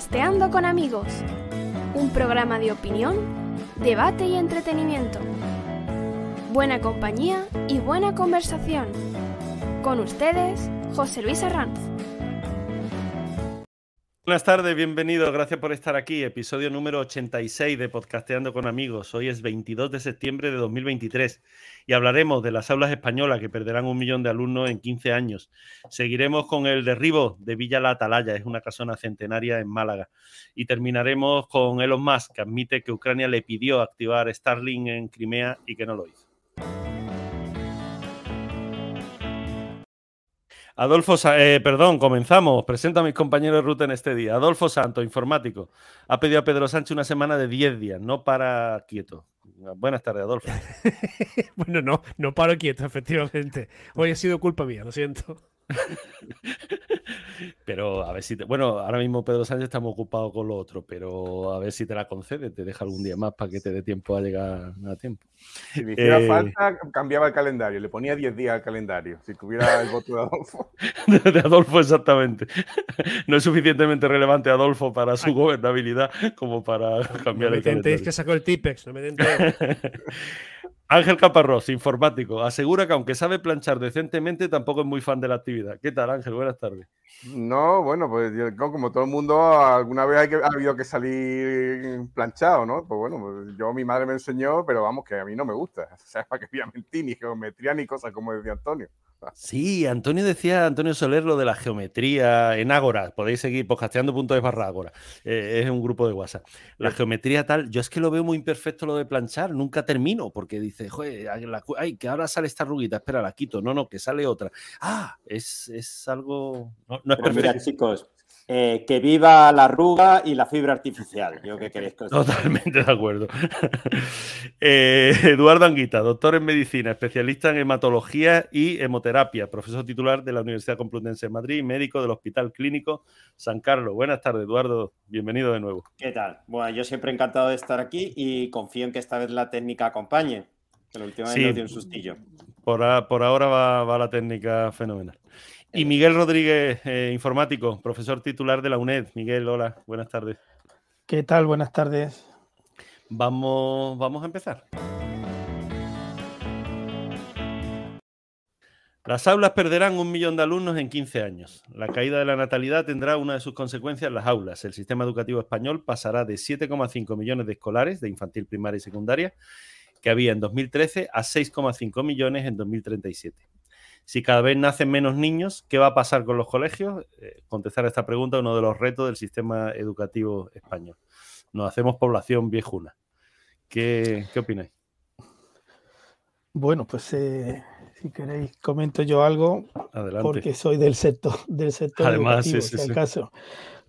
Podcasteando con amigos, un programa de opinión, debate y entretenimiento. Buena compañía y buena conversación. Con ustedes, José Luis Arranz. Buenas tardes, bienvenidos, gracias por estar aquí. Episodio número 86 de Podcasteando con Amigos. Hoy es 22 de septiembre de 2023 y hablaremos de las aulas españolas que perderán un millón de alumnos en 15 años. Seguiremos con el derribo de Villa La Atalaya, es una casona centenaria en Málaga. Y terminaremos con Elon Musk, que admite que Ucrania le pidió activar Starlink en Crimea y que no lo hizo. Adolfo, eh, perdón, comenzamos. Presento a mis compañeros de ruta en este día. Adolfo Santo, informático. Ha pedido a Pedro Sánchez una semana de 10 días, no para quieto. Buenas tardes, Adolfo. bueno, no, no paro quieto, efectivamente. Hoy ha sido culpa mía, lo siento. pero a ver si te... Bueno, ahora mismo Pedro Sánchez estamos ocupados con lo otro, pero a ver si te la concede, te deja algún día más para que te dé tiempo a llegar a tiempo. Si me hiciera eh, falta, cambiaba el calendario, le ponía 10 días al calendario, si tuviera el voto de Adolfo. de Adolfo, exactamente. No es suficientemente relevante Adolfo para su gobernabilidad como para cambiar el calendario. que sacó el Tipex, no me Ángel Caparrós, informático, asegura que aunque sabe planchar decentemente, tampoco es muy fan de la actividad. ¿Qué tal, Ángel? Buenas tardes. No, bueno, pues como todo el mundo, alguna vez ha habido que salir planchado, ¿no? Pues bueno, pues yo mi madre me enseñó, pero vamos, que a mí no me gusta. O sea, para que voy ni geometría, ni cosas como decía Antonio. Sí, Antonio decía, Antonio Soler, lo de la geometría en Ágora. Podéis seguir podcasteando.es barra Ágora. Eh, es un grupo de WhatsApp. La geometría tal, yo es que lo veo muy imperfecto lo de planchar, nunca termino, porque dice, joder, ay, que ahora sale esta ruguita, espera, la quito. No, no, que sale otra. Ah, es, algo. No, es perfecto. Mira, chicos, eh, que viva la arruga y la fibra artificial. Yo que queréis Totalmente de acuerdo. Eh, Eduardo Anguita, doctor en medicina, especialista en hematología y hemoterapia, profesor titular de la Universidad Complutense de Madrid, médico del Hospital Clínico San Carlos. Buenas tardes, Eduardo. Bienvenido de nuevo. ¿Qué tal? Bueno, yo siempre encantado de estar aquí y confío en que esta vez la técnica acompañe. Que la última vez dio un sustillo. Por, ahora va la técnica fenomenal. Y Miguel Rodríguez, eh, informático, profesor titular de la UNED. Miguel, hola, buenas tardes. ¿Qué tal? Buenas tardes. Vamos, vamos a empezar. Las aulas perderán un millón de alumnos en 15 años. La caída de la natalidad tendrá una de sus consecuencias en las aulas. El sistema educativo español pasará de 7,5 millones de escolares de infantil, primaria y secundaria que había en 2013 a 6,5 millones en 2037 si cada vez nacen menos niños, ¿qué va a pasar con los colegios? Eh, contestar esta pregunta es uno de los retos del sistema educativo español. Nos hacemos población viejuna. ¿Qué, qué opináis? Bueno, pues eh, si queréis comento yo algo, Adelante. porque soy del sector, del sector Además, educativo, sí, caso.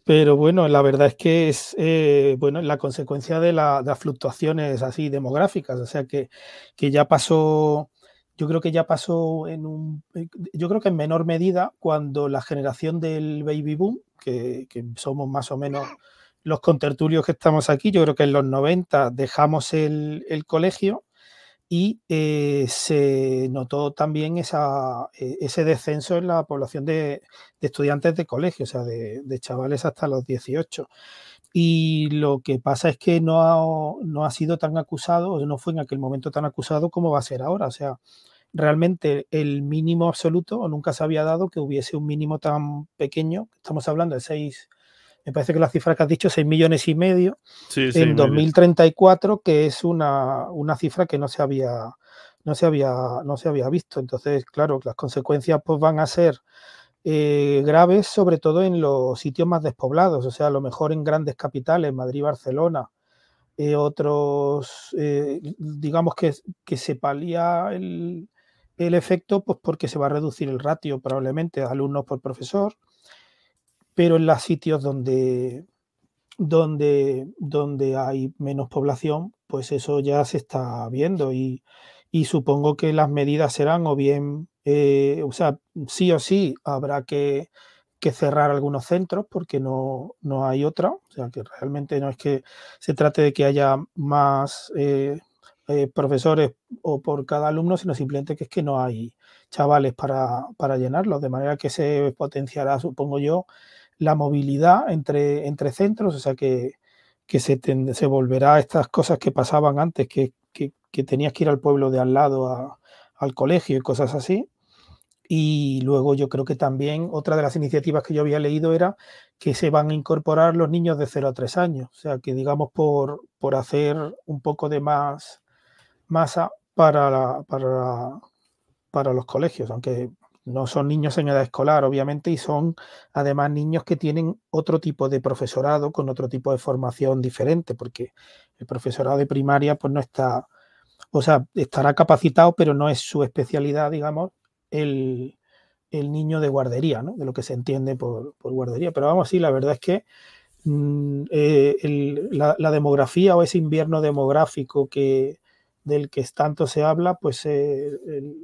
Pero bueno, la verdad es que es eh, bueno, la consecuencia de, las fluctuaciones así demográficas, o sea que, que ya pasó yo creo que ya pasó en un, eh, yo creo que en menor medida cuando la generación del baby boom, que, somos más o menos los contertulios que estamos aquí, yo creo que en los 90 dejamos el, colegio y eh, se notó también esa, e, ese descenso en la población de, estudiantes de colegio, o sea, de, chavales hasta los 18. Y lo que pasa es que no ha, no ha sido tan acusado, o no fue en aquel momento tan acusado como va a ser ahora. O sea, realmente el mínimo absoluto, o nunca se había dado que hubiese un mínimo tan pequeño, estamos hablando de 6, me parece que la cifra que has dicho, 6 millones y medio, en 2034, que es una, una, cifra que no se había no se había no se había visto. Entonces claro las consecuencias pues van a ser eh, graves sobre todo en los sitios más despoblados o sea a lo mejor en grandes capitales Madrid Barcelona eh, otros eh, digamos que, que se palía el, el efecto, pues porque se va a reducir el ratio probablemente alumnos por profesor, pero en los sitios donde, donde, donde hay menos población, pues eso ya se está viendo y, supongo que las medidas serán o bien, eh, o sea, sí o sí habrá que, cerrar algunos centros porque no, no, hay otra, o sea, que realmente no es que se trate de que haya más eh, eh, profesores o por cada alumno, sino simplemente que es que no hay chavales para, para llenarlos, de manera que se potenciará, supongo yo, la movilidad entre, entre centros, o sea que, que se, se, volverá a estas cosas que pasaban antes, que, que, tenías que ir al pueblo de al lado al colegio y cosas así. Y luego yo creo que también otra de las iniciativas que yo había leído era que se van a incorporar los niños de 0 a 3 años. O sea, que digamos por, por hacer un poco de más masa para, para, para los colegios, aunque no son niños en edad escolar, obviamente, y son además niños que tienen otro tipo de profesorado, con otro tipo de formación diferente, porque el profesorado de primaria pues no está, o sea, estará capacitado, pero no es su especialidad, digamos, el, niño de guardería, ¿no? de lo que se entiende por, guardería. Pero vamos, sí, la verdad es que mm, eh, la, demografía o ese invierno demográfico que, del que tanto se habla, pues eh,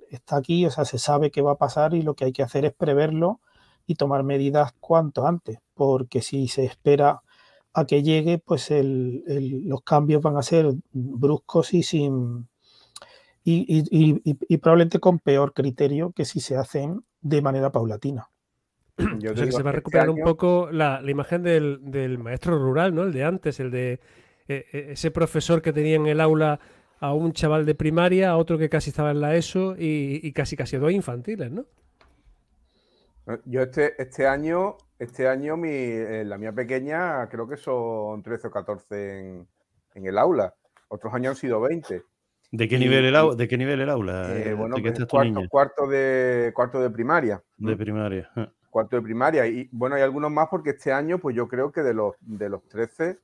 está aquí, o sea, se sabe qué va a pasar y lo que hay que hacer es preverlo y tomar medidas cuanto antes, porque si se espera a que llegue, pues los cambios van a ser bruscos y sin, y, probablemente con peor criterio que si se hacen de manera paulatina. Yo que se va a este recuperar un poco la, imagen del, maestro rural, ¿no? El de antes, el de eh, eh, ese profesor que tenía en el aula a un chaval de primaria, a otro que casi estaba en la ESO y, casi casi dos infantiles, ¿no? Yo este, este año, este año mi, eh, la mía pequeña creo que son 13 o 14 en, en el aula. Otros años han sido 20. ¿De qué, nivel, el, ¿De qué nivel el aula? Eh, eh, bueno, pues cuarto, cuarto, de, cuarto de primaria. De primaria. Ah. Cuarto de primaria. Y bueno, hay algunos más porque este año, pues yo creo que de los, de los 13,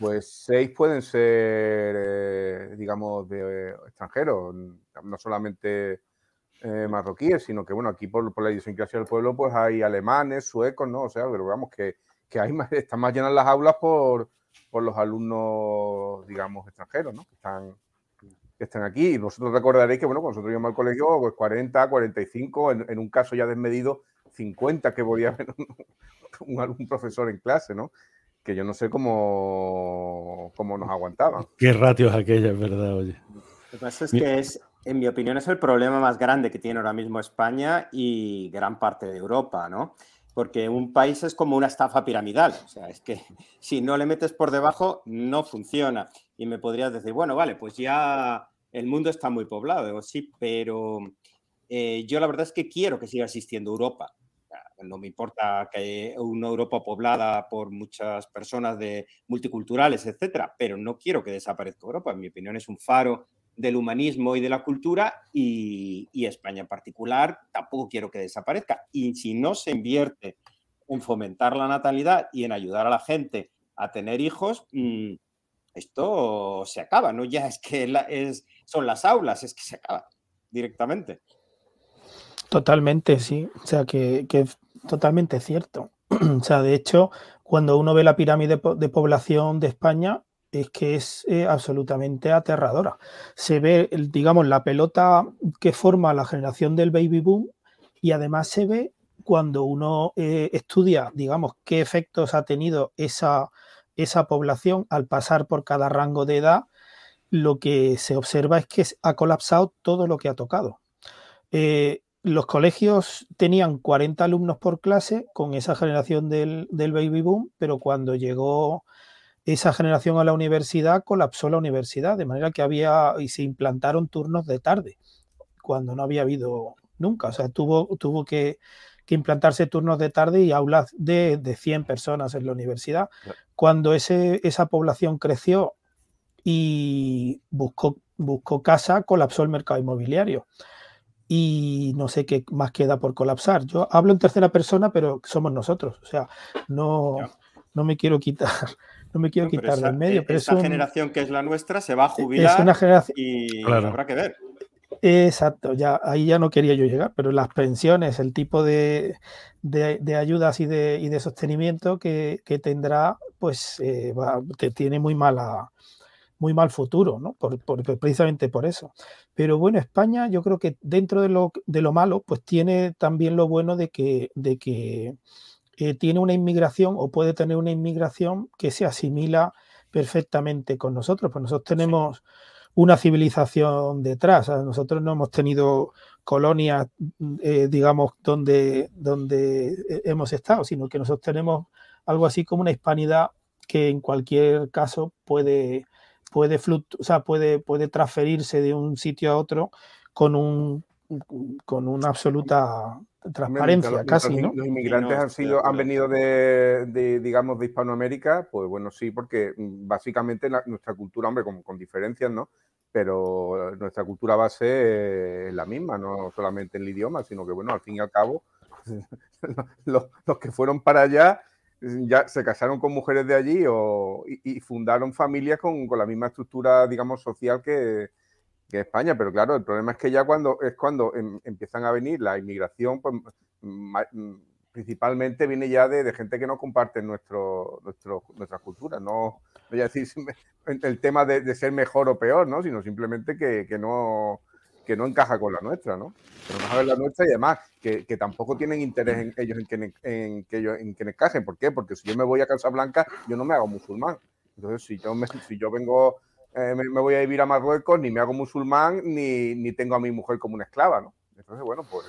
pues 6 pueden ser, eh, digamos, de extranjeros. No solamente marroquíes, sino que, bueno, aquí por, por la idiosincrasia del pueblo, pues hay alemanes, suecos, ¿no? O sea, pero vamos, que, que hay más, están más llenas las aulas por, por los alumnos, digamos, extranjeros, ¿no? Que están que están aquí. Y vosotros recordaréis que, bueno, cuando nosotros íbamos al colegio, pues 40, 45, en, en un caso ya desmedido, 50 que podía haber un, un, profesor en clase, ¿no? Que yo no sé cómo, cómo nos aguantaban. Qué ratios aquella, es verdad, oye. Lo que pasa es que es, en mi opinión, es el problema más grande que tiene ahora mismo España y gran parte de Europa, ¿no? Porque un país es como una estafa piramidal. O sea, es que si no le metes por debajo, no funciona y me podrías decir, bueno, vale, pues ya el mundo está muy poblado, sí, pero eh, yo la verdad es que quiero que siga existiendo Europa. No me importa que haya una Europa poblada por muchas personas de multiculturales, etcétera, pero no quiero que desaparezca Europa. En mi opinión, es un faro del humanismo y de la cultura y, España en particular tampoco quiero que desaparezca. Y si no se invierte en fomentar la natalidad y en ayudar a la gente a tener hijos, mm, esto se acaba, no ya es que es, son las aulas, es que se acaba directamente. Totalmente, sí. O sea, que, es totalmente cierto. O sea, de hecho, cuando uno ve la pirámide de población de España, es que es eh, absolutamente aterradora. Se ve, digamos, la pelota que forma la generación del baby boom y además se ve cuando uno eh, estudia, digamos, qué efectos ha tenido esa esa población al pasar por cada rango de edad, lo que se observa es que ha colapsado todo lo que ha tocado. Eh, los colegios tenían 40 alumnos por clase con esa generación del, baby boom, pero cuando llegó esa generación a la universidad, colapsó la universidad, de manera que había y se implantaron turnos de tarde, cuando no había habido nunca. O sea, tuvo, tuvo que, que implantarse turnos de tarde y aulas de, de 100 personas en la universidad. Cuando ese, esa población creció y buscó, buscó casa, colapsó el mercado inmobiliario. Y no sé qué más queda por colapsar. Yo hablo en tercera persona, pero somos nosotros. O sea, no, no me quiero quitar no me quiero quitar del medio. Pero esa generación que es la nuestra se va a jubilar es una generación... y habrá que ver. Exacto, ya ahí ya no quería yo llegar, pero las pensiones, el tipo de, ayudas y de, y de sostenimiento que, tendrá, pues eh, tiene muy mala, muy mal futuro, ¿no? Por, precisamente por eso. Pero bueno, España, yo creo que dentro de lo, de lo malo, pues tiene también lo bueno de que, de que eh, tiene una inmigración o puede tener una inmigración que se asimila perfectamente con nosotros. Pues nosotros tenemos una civilización detrás. Nosotros no hemos tenido colonias, eh, digamos, donde, donde eh, hemos estado, sino que nosotros tenemos algo así como una hispanidad que en cualquier caso puede, puede, o sea, puede, puede transferirse de un sitio a otro con, un, con una absoluta transparencia casi, ¿no? Los inmigrantes han sido, han venido de, digamos, de Hispanoamérica, pues bueno, sí, porque mm, básicamente nuestra cultura, hombre, con, con diferencias, ¿no? pero nuestra cultura base es la misma, no solamente en el idioma, sino que, bueno, al fin y al cabo, los, que fueron para allá ya se casaron con mujeres de allí o, y, fundaron familias con, la misma estructura, digamos, social que, España. Pero claro, el problema es que ya cuando es cuando em, empiezan a venir la inmigración, pues principalmente viene ya de, gente que no comparte nuestro, nuestro, nuestras culturas. No voy a decir el tema de, ser mejor o peor, ¿no? sino simplemente que, no, que no encaja con la nuestra. ¿no? Que no la nuestra y además que, tampoco tienen interés en ellos en que, que en que encajen. ¿Por qué? Porque si yo me voy a Casablanca, yo no me hago musulmán. Entonces, si yo, me, si yo vengo, eh, me, voy a vivir a Marruecos, ni me hago musulmán, ni, ni tengo a mi mujer como una esclava. ¿no? Entonces, bueno, pues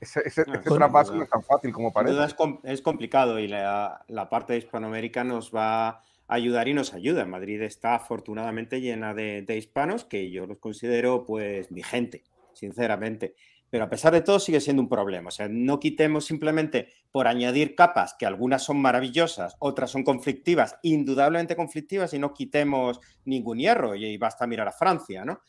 ese, ese, ah, traspaso no es tan fácil como parece. Es, es complicado y la, la, parte de Hispanoamérica nos va a ayudar y nos ayuda. Madrid está afortunadamente llena de, de, hispanos que yo los considero pues mi gente, sinceramente. Pero a pesar de todo sigue siendo un problema. O sea, no quitemos simplemente por añadir capas, que algunas son maravillosas, otras son conflictivas, indudablemente conflictivas, y no quitemos ningún hierro. Y, basta mirar a Francia, ¿no?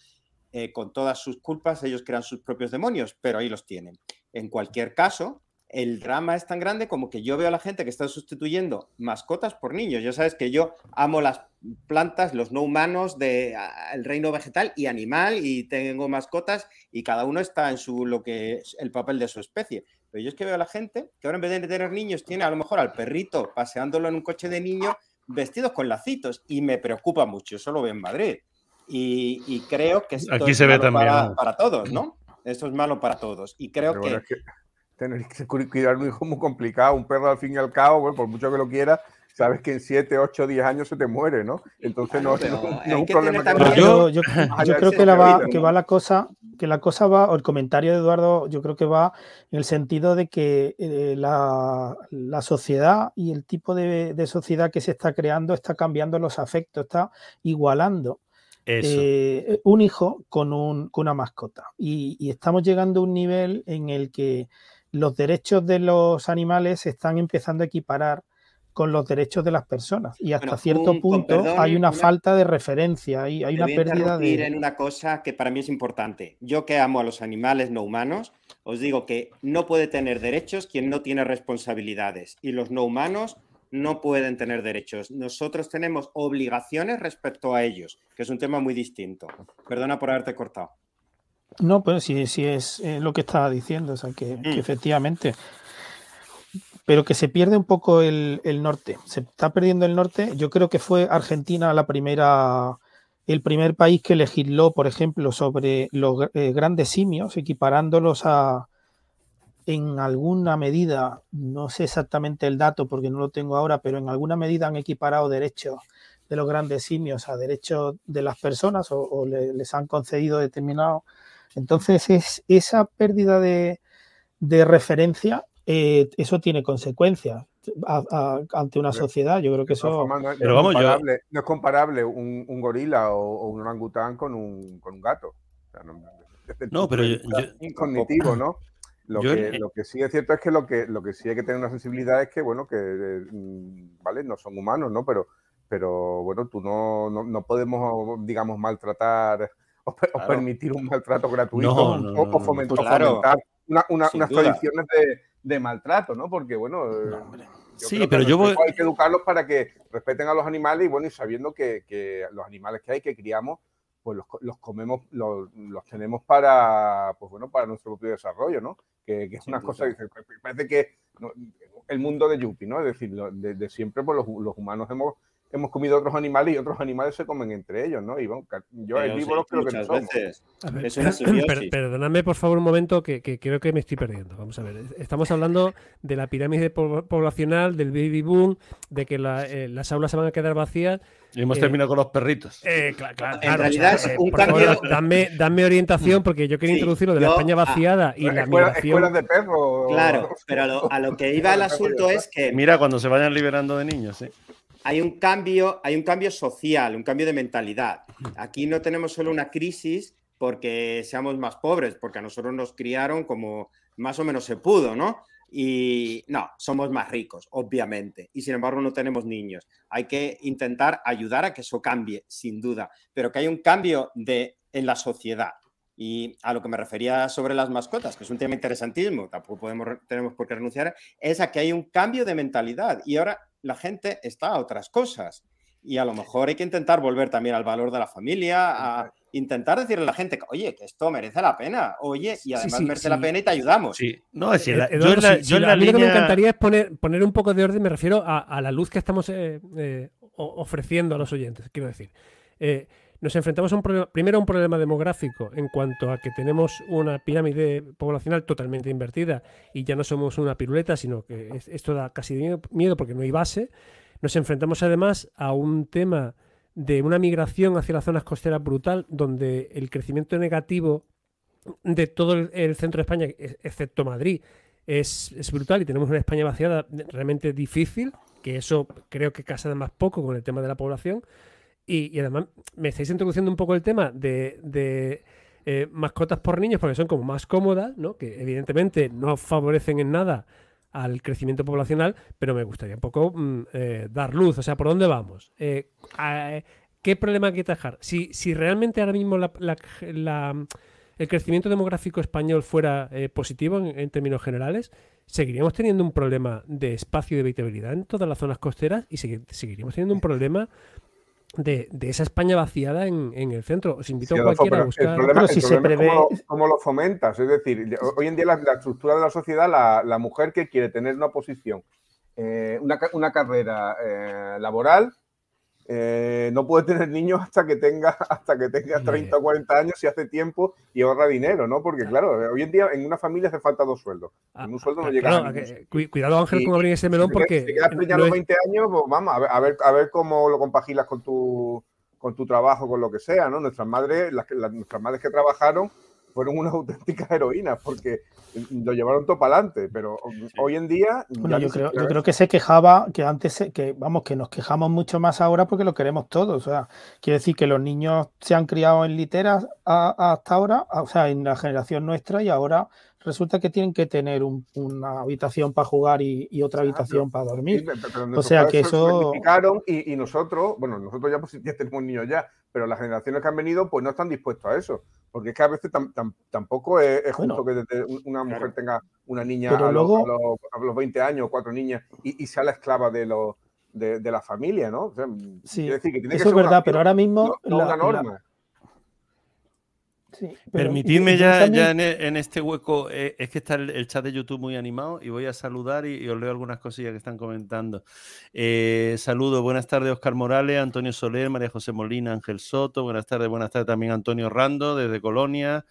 Eh, con todas sus culpas, ellos crean sus propios demonios, pero ahí los tienen. En cualquier caso, el drama es tan grande como que yo veo a la gente que está sustituyendo mascotas por niños. Ya sabes que yo amo las plantas, los no humanos del reino vegetal y animal y tengo mascotas y cada uno está en su lo que es el papel de su especie. Pero yo es que veo a la gente que ahora en vez de tener niños tiene a lo mejor al perrito paseándolo en un coche de niño vestidos con lacitos y me preocupa mucho. Eso lo veo en Madrid. Y, creo que esto Aquí se ve también, para todos, ¿no? Esto es malo para todos. Y creo que... Tener que cuidar un hijo muy complicado. Un perro, al fin y al cabo, por mucho que lo quiera, sabes que en 7, 8, 10 años se te muere, ¿no? Entonces no, es un problema. yo, yo, creo que la, va, que va la cosa, que la cosa va, o el comentario de Eduardo, yo creo que va en el sentido de que eh, la, la, sociedad y el tipo de, de, sociedad que se está creando está cambiando los afectos, está igualando. Eh, un hijo con, una mascota. Y, estamos llegando a un nivel en el que los derechos de los animales se están empezando a equiparar con los derechos de las personas. Y hasta cierto punto hay una, falta de referencia, hay, hay una pérdida de... en una cosa que para mí es importante. Yo que amo a los animales no humanos, os digo que no puede tener derechos quien no tiene responsabilidades. Y los no humanos no pueden tener derechos. Nosotros tenemos obligaciones respecto a ellos, que es un tema muy distinto. Perdona por haberte cortado. No, pues sí, sí es, lo que estaba diciendo, o sea, que, mm. efectivamente. Pero que se pierde un poco el, norte. Se está perdiendo el norte. Yo creo que fue Argentina la primera, el primer país que legisló, por ejemplo, sobre los eh, grandes simios, equiparándolos a, en alguna medida, no sé exactamente el dato porque no lo tengo ahora, pero en alguna medida han equiparado derechos de los grandes simios a derechos de las personas o, les han concedido determinado. Entonces, es, esa pérdida de, referencia, eh, eso tiene consecuencias ante una sociedad. Yo creo que eso. No, es, pero vamos, comparable, no es comparable un, gorila o, un orangután con un, con un gato. no, pero yo, cognitivo, ¿no? Lo, que, lo, que, sí es cierto es que lo que lo que sí hay que tener una sensibilidad es que, bueno, que, mm, ¿vale? No son humanos, ¿no? Pero, pero bueno, tú no, no, podemos, digamos, maltratar o, permitir un maltrato gratuito o, fomentar, una, unas tradiciones de, de, maltrato, ¿no? Porque, bueno... Eh, sí, pero yo voy... Hay que educarlos para que respeten a los animales y, bueno, y sabiendo que, que los animales que hay, que criamos, pues los, los comemos, los, los, tenemos para, pues bueno, para nuestro propio desarrollo, ¿no? que, es una cosa que parece que el mundo de Yuppie, ¿no? Es decir, de, siempre pues, los, humanos hemos, hemos comido otros animales y otros animales se comen entre ellos, ¿no? Y bueno, yo herbívoro creo que no somos. es una perdóname por favor un momento que, creo que me estoy perdiendo. Vamos a ver, estamos hablando de la pirámide poblacional, del baby boom, de que eh, las aulas se van a quedar vacías. Y hemos eh, terminado con los perritos. Eh, claro, en realidad es un cambio. dame, orientación porque yo quería introducir lo de la España vaciada y la migración. Escuelas de perro. Claro, pero a lo, que iba el asunto es que. Mira, cuando se vayan liberando de niños, ¿sí? Hay un cambio, hay un cambio social, un cambio de mentalidad. Aquí no tenemos solo una crisis porque seamos más pobres, porque a nosotros nos criaron como más o menos se pudo, ¿no? Y no, somos más ricos, obviamente, y sin embargo no tenemos niños. Hay que intentar ayudar a que eso cambie, sin duda, pero que hay un cambio de, en la sociedad. Y a lo que me refería sobre las mascotas, que es un tema interesantísimo, tampoco podemos, tenemos por qué renunciar, es a que hay un cambio de mentalidad. Y ahora la gente está a otras cosas. Y a lo mejor hay que intentar volver también al valor de la familia, a intentar decirle a la gente, oye, que esto merece la pena, oye, y además merece la pena y te ayudamos. Sí, no, es decir, yo, la, a mí lo que me encantaría es poner, poner un poco de orden, me refiero a, la luz que estamos eh, eh, ofreciendo a los oyentes, quiero decir. Eh, nos enfrentamos a un primero a un problema demográfico en cuanto a que tenemos una pirámide poblacional totalmente invertida y ya no somos una piruleta, sino que esto da casi miedo porque no hay base. Nos enfrentamos además a un tema de una migración hacia las zonas costeras brutal, donde el crecimiento negativo de todo el, centro de España, e, excepto Madrid, es, es, brutal y tenemos una España vaciada realmente difícil, que eso creo que casa además poco con el tema de la población. Y, además me estáis introduciendo un poco el tema de, eh, mascotas por niños porque son como más cómodas, ¿no? que evidentemente no favorecen en nada al crecimiento poblacional, pero me gustaría un poco mm, eh, dar luz, o sea, ¿por dónde vamos? Eh, ¿Qué problema hay que atajar? Si, si realmente ahora mismo el crecimiento demográfico español fuera positivo en, términos generales, seguiríamos teniendo un problema de espacio y de habitabilidad en todas las zonas costeras y seguiríamos teniendo un problema de, esa España vaciada en, el centro. Os invito a cualquiera a buscar. El problema, si se prevé... es cómo, lo fomentas. Es decir, hoy en día la, estructura de la sociedad, la, mujer que quiere tener una posición, eh, una, una, carrera eh, laboral, eh, no puede tener niños hasta que tenga hasta que tenga 30 o 40 años y hace tiempo y ahorra dinero, ¿no? Porque claro, hoy en día en una familia hace falta dos sueldos. Ah, en un sueldo no llega a Cuidado Ángel con abrir ese melón porque si quedas ya los 20 años, pues vamos a ver, a ver, cómo lo compagilas con tu con tu trabajo, con lo que sea, ¿no? Nuestras madres, las, nuestras madres que trabajaron fueron unas auténticas heroínas porque lo llevaron todo para adelante, pero hoy en día... yo, creo, yo creo, que se quejaba, que antes, que vamos, que nos quejamos mucho más ahora porque lo queremos todos. O sea, quiere decir que los niños se han criado en literas hasta ahora, o sea, en la generación nuestra y ahora resulta que tienen que tener una habitación para jugar y, otra habitación para dormir. o sea que eso... Y, y, nosotros, bueno, nosotros ya, pues, ya tenemos niños ya, pero las generaciones que han venido pues no están dispuestos a eso. Porque es que a veces tampoco es, justo que una mujer tenga una niña a, los, a, los, 20 años, cuatro niñas, y, sea la esclava de, lo, de, la familia, ¿no? sí, decir, que tiene eso es verdad, pero ahora mismo... la, norma. Permitidme ya, ya e, en, este hueco, eh, es que está el, chat de YouTube muy animado y voy a saludar y, os leo algunas cosillas que están comentando. Eh, saludo, buenas tardes Oscar Morales, Antonio Soler, María José Molina, Ángel Soto, buenas tardes, buenas tardes también Antonio Rando desde Colonia.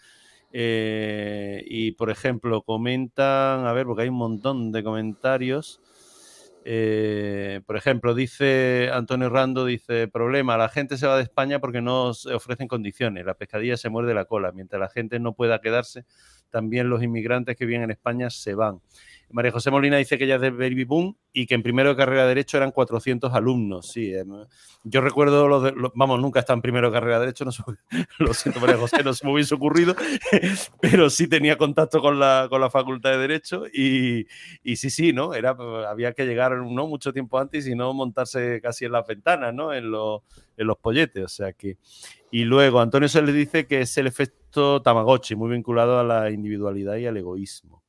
Eh, y por ejemplo, comentan, a ver, porque hay un montón de comentarios. Eh, por ejemplo, dice Antonio Rando, dice, problema, la gente se va de España porque no se ofrecen condiciones, la pescadilla se muerde la cola, mientras la gente no pueda quedarse, también los inmigrantes que viven en España se van. María José Molina dice que ella es de Baby Boom y que en primero de carrera de Derecho eran 400 alumnos. Sí, em, yo recuerdo, los, de, vamos, nunca está en primero de carrera de Derecho, no lo siento María José, no se me hubiese ocurrido, pero sí tenía contacto con la, con la Facultad de Derecho y, y, sí, sí, ¿no? Era, había que llegar ¿no? mucho tiempo antes y no montarse casi en las ventanas, ¿no? En, en los polletes, o sea que... Y luego Antonio se le dice que es el efecto Tamagotchi, muy vinculado a la individualidad y al egoísmo.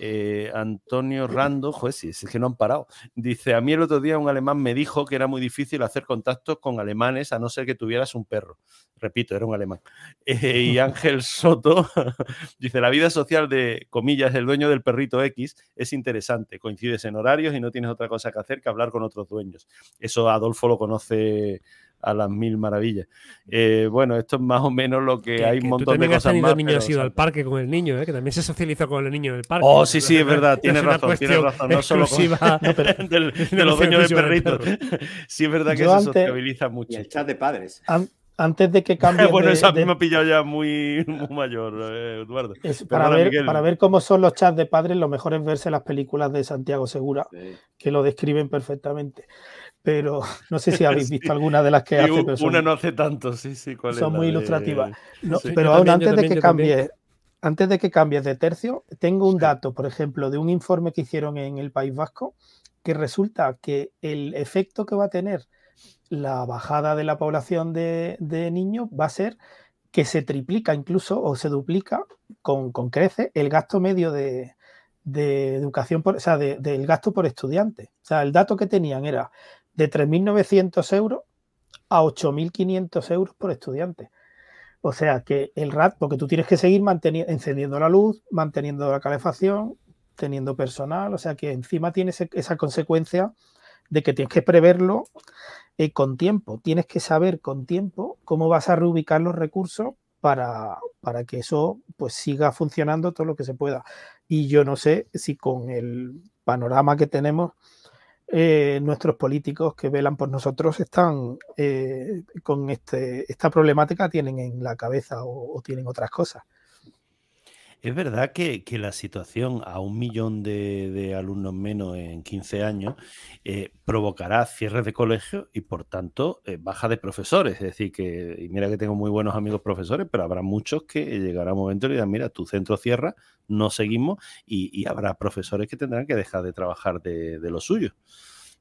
Eh, Antonio Rando, joder, es que no han parado. Dice, a mí el otro día un alemán me dijo que era muy difícil hacer contactos con alemanes a no ser que tuvieras un perro. Repito, era un alemán. Y Ángel Soto dice, la vida social de, comillas, el dueño del perrito X es interesante. Coincides en horarios y no tienes otra cosa que hacer que hablar con otros dueños. Eso Adolfo lo conoce a las mil maravillas. Eh, bueno, esto es más o menos lo que, hay un montón de cosas más. niño has ido al parque con el niño, ¿eh? que también se socializa con el niño en el parque. Oh, sí, sí, es verdad, tienes razón, tienes razón. No solo con, de los dueños de perritos. sí, es verdad que se sociabiliza mucho. Y el chat de padres. antes de que cambie. bueno, eso a mí me ha pillado ya muy, mayor, eh, Eduardo. para, ver, para, ver, cómo son los chats de padres, lo mejor es verse las películas de Santiago Segura, que lo describen perfectamente pero no sé si habéis visto alguna de las que hace. una no hace tanto, sí, sí. son muy ilustrativas. pero aún antes de que cambies, antes de que cambies de tercio, tengo un dato, por ejemplo, de un informe que hicieron en el País Vasco, que resulta que el efecto que va a tener la bajada de la población de, niños va a ser que se triplica incluso o se duplica con, crece el gasto medio de, educación, por, o sea, del gasto por estudiante. O sea, el dato que tenían era de 3.900 euros a 8.500 euros por estudiante. O sea que el RAT, porque tú tienes que seguir encendiendo la luz, manteniendo la calefacción, teniendo personal, o sea que encima tienes esa consecuencia de que tienes que preverlo eh, con tiempo, tienes que saber con tiempo cómo vas a reubicar los recursos para, para, que eso pues siga funcionando todo lo que se pueda. Y yo no sé si con el panorama que tenemos eh, nuestros políticos que velan por nosotros están eh, con este, esta problemática, tienen en la cabeza o, tienen otras cosas. Es verdad que, la situación a un millón de, alumnos menos en 15 años eh, provocará cierres de colegios y por tanto baja de profesores. Es decir, que y mira que tengo muy buenos amigos profesores, pero habrá muchos que llegará un momento y dirán, mira, tu centro cierra, no seguimos y, habrá profesores que tendrán que dejar de trabajar de, lo suyo.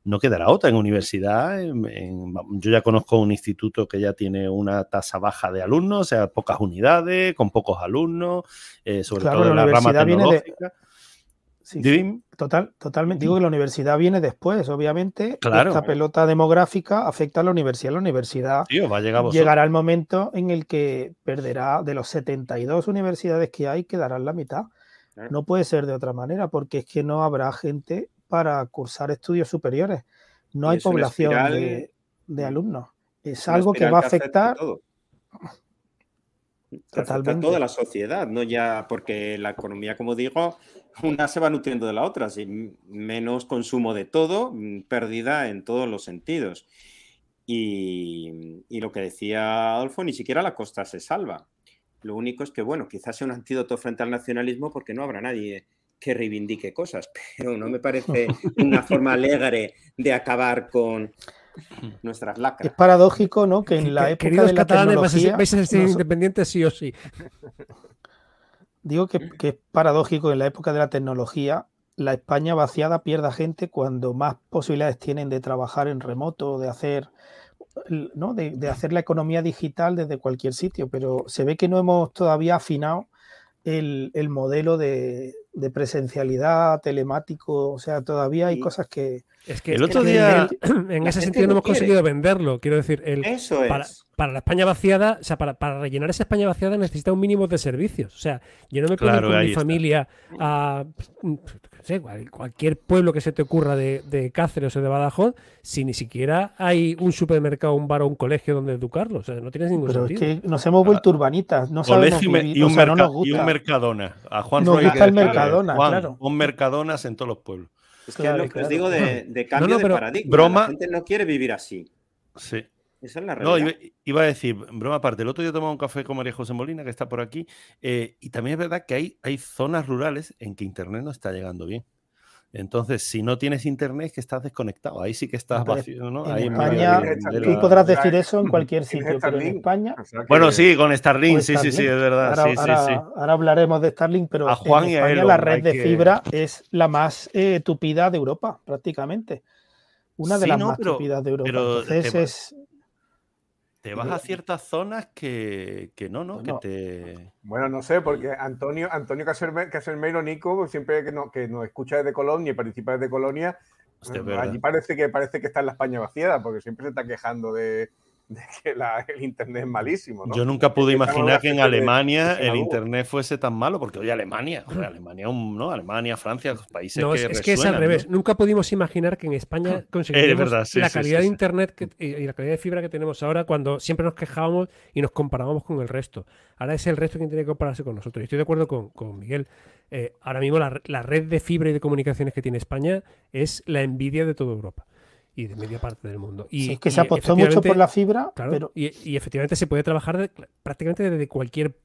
No quedará otra en universidad. yo ya conozco un instituto que ya tiene una tasa baja de alumnos, o sea, pocas unidades, con pocos alumnos, eh, sobre todo en la, rama tecnológica. total, totalmente. Digo que la universidad viene después, obviamente. Claro. Esta pelota demográfica afecta a la universidad. La universidad va a llegar llegará el momento en el que perderá de los 72 universidades que hay, quedarán la mitad. No puede ser de otra manera, porque es que no habrá gente para cursar estudios superiores. No hay población de, alumnos. Es algo que va a afectar. Totalmente. a toda la sociedad, no ya porque la economía, como digo, una se va nutriendo de la otra, menos consumo de todo, mm, pérdida en todos los sentidos. Y, y, lo que decía Adolfo, ni siquiera la costa se salva. Lo único es que, bueno, quizás sea un antídoto frente al nacionalismo porque no habrá nadie que reivindique cosas, pero no me parece una forma alegre de acabar con nuestras lacras. Es paradójico, ¿no? Que en la época de la tecnología... vais a ser independientes sí o sí. Digo que, que, es paradójico en la época de la tecnología la España vaciada pierda gente cuando más posibilidades tienen de trabajar en remoto, de hacer ¿no? de, hacer la economía digital desde cualquier sitio, pero se ve que no hemos todavía afinado el, modelo de, presencialidad, telemático, o sea, todavía hay cosas que... Es que el otro día, en, ese sentido, no hemos conseguido venderlo, quiero decir, el, Eso es para la España vaciada, o sea, para, rellenar esa España vaciada necesita un mínimo de servicios. O sea, yo no me puedo ir con mi familia a no sé, cualquier pueblo que se te ocurra de, Cáceres o de Badajoz si ni siquiera hay un supermercado, un bar o un colegio donde educarlos. O sea, no tienes ningún Pero sentido. Es que nos hemos vuelto urbanitas. No sabemos y, y, un y, un Mercadona. A Juan nos gusta el Mercadona, claro. Un Mercadonas en todos los pueblos. Es que es lo que os digo de, cambio de paradigma. Broma, la gente no quiere vivir así. Sí. Esa es la realidad. No, iba, a decir, broma aparte, el otro día tomaba un café con María José Molina, que está por aquí, eh, y también es verdad que hay, hay zonas rurales en que Internet no está llegando bien. Entonces, si no tienes internet, que estás desconectado. Ahí sí que estás vacío, ¿no? En España, tú podrás decir eso en cualquier sitio, pero en España. Bueno, sí, con Starlink, sí, sí, sí, es verdad. Ahora, hablaremos de Starlink, pero en España la red de fibra es la más eh, tupida de Europa, prácticamente. Una de las más tupidas de Europa. Entonces es te vas a ciertas zonas que, no, ¿no? Bueno, que te... bueno, no sé, porque Antonio, Antonio Caselmeiro Nico, siempre que, no, que nos escucha desde Colonia y participa desde Colonia, allí parece que, parece que está en la España vaciada, porque siempre se está quejando de, de que el internet es malísimo. Yo nunca pude imaginar que en Alemania el internet fuese tan malo, porque hoy Alemania, Alemania, ¿no? Alemania, Francia, los países no, que es, que es al revés. Nunca pudimos imaginar que en España conseguiríamos la calidad de internet y la calidad de fibra que tenemos ahora cuando siempre nos quejábamos y nos comparábamos con el resto. Ahora es el resto quien tiene que compararse con nosotros. Y estoy de acuerdo con, con Miguel. Eh, ahora mismo la, la red de fibra y de comunicaciones que tiene España es la envidia de toda Europa y de media parte del mundo. Y, es que se apostó mucho por la fibra, pero... y, efectivamente se puede trabajar prácticamente desde cualquier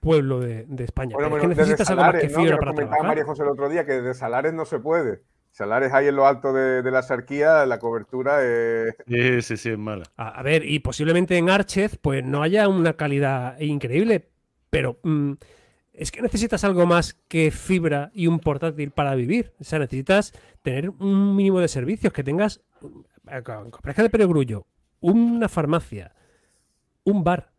pueblo de, España. Bueno, es que necesitas algo más que fibra para trabajar. María José el otro día que desde Salares no se puede. Salares ahí en lo alto de, la sarquía, la cobertura es... Sí, sí, sí, es mala. A, ver, y posiblemente en Archez pues no haya una calidad increíble, pero... Mm, es que necesitas algo más que fibra y un portátil para vivir. O sea, necesitas tener un mínimo de servicios, que tengas, eh, con de Perogrullo, una farmacia, un bar,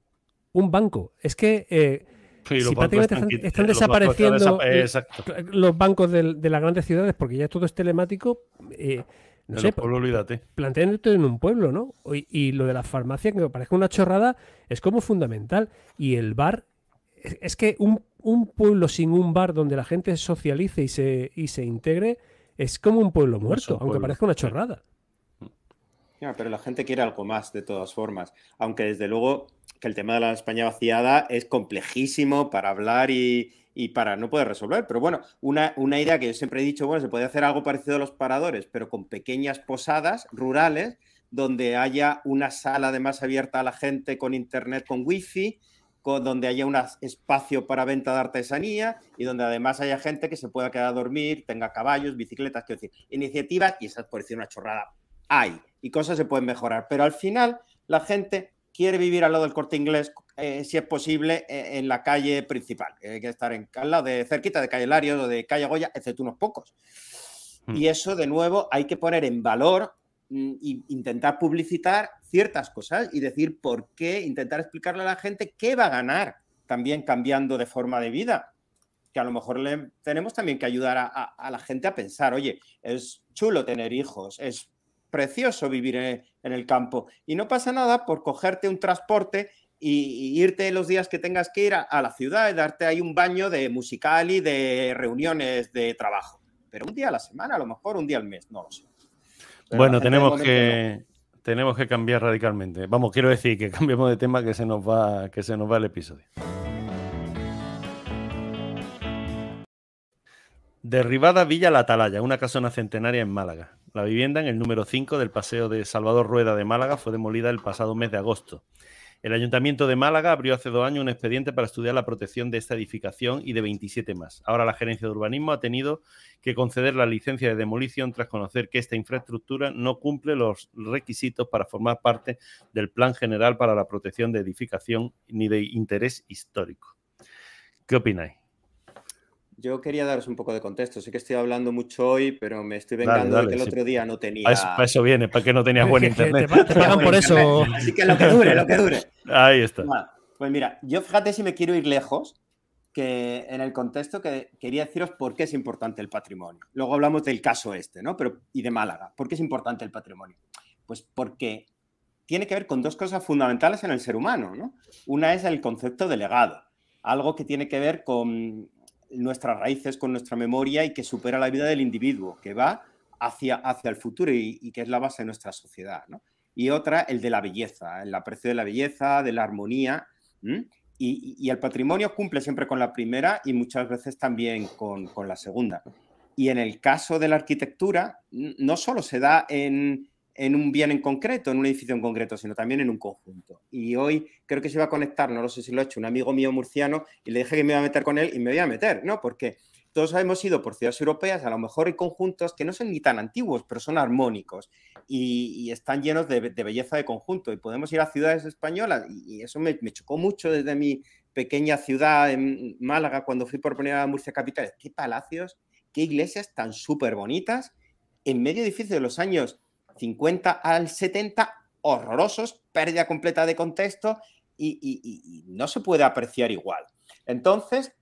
un banco. Es que eh, si prácticamente están, desapareciendo los bancos de, las grandes ciudades porque ya todo es telemático, eh, no sé, planteando en un pueblo, ¿no? Y, y, lo de la farmacia, que me parece una chorrada, es como fundamental. Y el bar, es que un un pueblo sin un bar donde la gente socialice y se, y se integre es como un pueblo muerto, aunque parezca una chorrada. Pero la gente quiere algo más de todas formas, aunque desde luego que el tema de la España vaciada es complejísimo para hablar y, para no poder resolver. Pero bueno, una, idea que yo siempre he dicho, bueno, se puede hacer algo parecido a los paradores, pero con pequeñas posadas rurales donde haya una sala de más abierta a la gente con internet, con wifi, donde haya un espacio para venta de artesanía y donde además haya gente que se pueda quedar a dormir, tenga caballos, bicicletas, quiero decir, iniciativas, y esa por decir una chorrada, hay, y cosas se pueden mejorar, pero al final la gente quiere vivir al lado del corte inglés, eh, si es posible, eh, en la calle principal, hay que estar en, al lado de cerquita de calle Larios o de calle Goya, excepto unos pocos. Hmm. Y eso, de nuevo, hay que poner en valor mm, e intentar publicitar ciertas cosas y decir por qué, intentar explicarle a la gente qué va a ganar también cambiando de forma de vida. Que a lo mejor le tenemos también que ayudar a, la gente a pensar, oye, es chulo tener hijos, es precioso vivir en, el campo y no pasa nada por cogerte un transporte y, irte los días que tengas que ir a, la ciudad y darte ahí un baño de musical y de reuniones de trabajo. Pero un día a la semana, a lo mejor un día al mes, no lo sé. bueno, tenemos que, tenemos que cambiar radicalmente. Vamos, quiero decir que cambiemos de tema que se nos va, que se nos va el episodio. Derribada Villa La Atalaya, una casona centenaria en Málaga. La vivienda en el número 5 del Paseo de Salvador Rueda de Málaga fue demolida el pasado mes de agosto. El Ayuntamiento de Málaga abrió hace dos años un expediente para estudiar la protección de esta edificación y de 27 más. Ahora la Gerencia de Urbanismo ha tenido que conceder la licencia de demolición tras conocer que esta infraestructura no cumple los requisitos para formar parte del Plan General para la Protección de Edificación ni de interés histórico. ¿Qué opináis? Yo quería daros un poco de contexto. Sé que estoy hablando mucho hoy, pero me estoy vengando de que el otro día no tenía. Para eso, viene, para que no tenías buen internet. Te, pagan por eso. Así que lo que dure, lo que dure. Ahí está. pues mira, yo fíjate si me quiero ir lejos, que en el contexto que quería deciros por qué es importante el patrimonio. Luego hablamos del caso este, ¿no? Pero, y de Málaga. ¿Por qué es importante el patrimonio? Pues porque tiene que ver con dos cosas fundamentales en el ser humano, ¿no? Una es el concepto de legado, algo que tiene que ver con nuestras raíces, con nuestra memoria y que supera la vida del individuo, que va hacia, hacia el futuro y, que es la base de nuestra sociedad. Y otra, el de la belleza, el aprecio de la belleza, de la armonía. Y, el patrimonio cumple siempre con la primera y muchas veces también con, con la segunda. Y en el caso de la arquitectura, no solo se da en, en un bien en concreto, en un edificio en concreto, sino también en un conjunto. Y hoy creo que se iba a conectar, no lo sé si lo ha hecho, un amigo mío murciano y le dije que me iba a meter con él y me voy a meter, ¿no? Porque todos hemos ido por ciudades europeas, a lo mejor hay conjuntos que no son ni tan antiguos, pero son armónicos y, están llenos de, belleza de conjunto. Y podemos ir a ciudades españolas y, eso me, chocó mucho desde mi pequeña ciudad en Málaga cuando fui por primera a Murcia Capital. Qué palacios, qué iglesias tan súper bonitas en medio edificio de los años 50 al 70 horrorosos, pérdida completa de contexto y, no se puede apreciar igual. Entonces,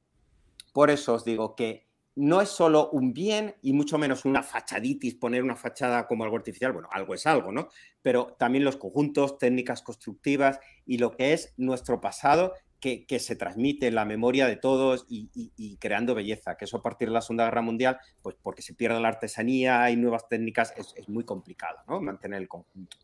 por eso os digo que no es solo un bien y mucho menos una fachaditis, poner una fachada como algo artificial, bueno, algo es algo, ¿no? Pero también los conjuntos, técnicas constructivas y lo que es nuestro pasado que, se transmite en la memoria de todos y, creando belleza, que eso a partir de la Segunda Guerra Mundial, pues porque se pierde la artesanía y nuevas técnicas, es, muy complicado, ¿no? Mantener el conjunto.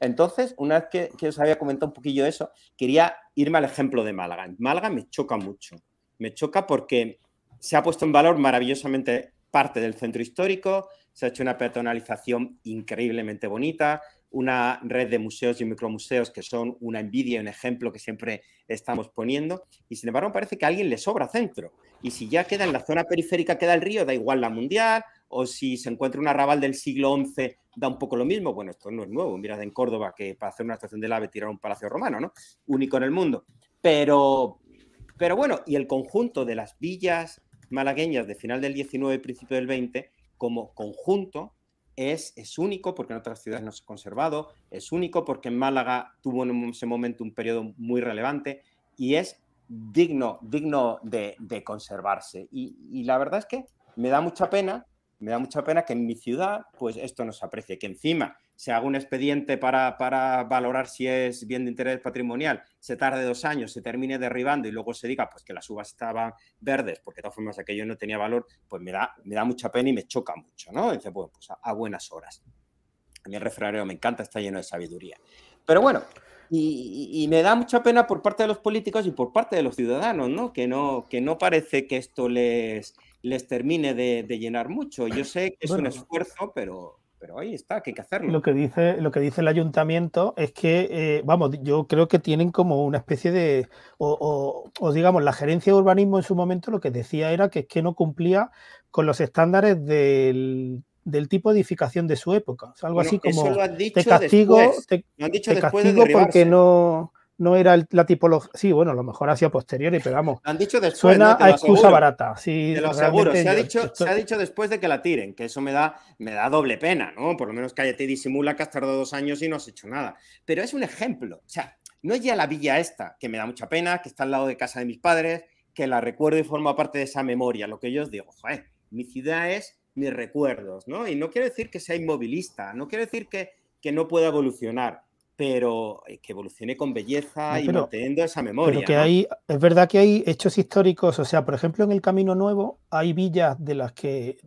Entonces, una vez que, que, os había comentado un poquillo eso, quería irme al ejemplo de Málaga. Málaga me choca mucho. Me choca porque se ha puesto en valor maravillosamente parte del centro histórico, se ha hecho una peatonalización increíblemente bonita, una red de museos y micromuseos que son una envidia, un ejemplo que siempre estamos poniendo, y sin embargo parece que a alguien le sobra centro. Y si ya queda en la zona periférica, queda el río, da igual la mundial, o si se encuentra un arrabal del siglo XI, da un poco lo mismo. Bueno, esto no es nuevo. Mirad en Córdoba que para hacer una estación del AVE tiraron un palacio romano, ¿no? Único en el mundo. Pero, pero bueno, y el conjunto de las villas malagueñas de final del 19 y principio del 20, como conjunto, es, es, único porque en otras ciudades no se ha conservado, es único porque en Málaga tuvo en ese momento un periodo muy relevante y es digno, digno de, conservarse. y, la verdad es que me da mucha pena me da mucha pena que en mi ciudad, pues esto no se aprecie, que encima se haga un expediente para, valorar si es bien de interés patrimonial, se tarde dos años, se termine derribando y luego se diga pues que las uvas estaban verdes, porque de todas formas aquello no tenía valor, pues me da, me da mucha pena y me choca mucho, ¿no? Dice, bueno, pues a, buenas horas. A mí el refranero me encanta, está lleno de sabiduría. Pero bueno, y, y, me da mucha pena por parte de los políticos y por parte de los ciudadanos, ¿no? Que no, que no parece que esto les, les termine de, llenar mucho. Yo sé que es un esfuerzo, pero, pero ahí está, que hay que hacerlo. Lo que dice, lo que dice el ayuntamiento es que, eh, vamos, yo creo que tienen como una especie de, o, digamos, la gerencia de urbanismo en su momento lo que decía era que es que no cumplía con los estándares del, tipo de edificación de su época. algo así como te castigo, te, castigo porque no no era la tipología. Sí, bueno, a lo mejor hacia posteriori, pero vamos. han dicho después. Suena a excusa barata. Sí, te lo aseguro. Se ha, dicho, se ha dicho después de que la tiren, que eso me da, me da doble pena, ¿no? Por lo menos cállate y disimula que has tardado dos años y no has hecho nada. Pero es un ejemplo. O sea, no es ya la villa esta, que me da mucha pena, que está al lado de casa de mis padres, que la recuerdo y forma parte de esa memoria. Lo que yo os digo, joder, mi ciudad es mis recuerdos, ¿no? Y no quiero decir que sea inmovilista, no quiero decir que, que no pueda evolucionar pero eh, que evolucione con belleza y manteniendo esa memoria. Pero que hay, es verdad que hay hechos históricos, o sea, por ejemplo, en el Camino Nuevo hay villas de las que,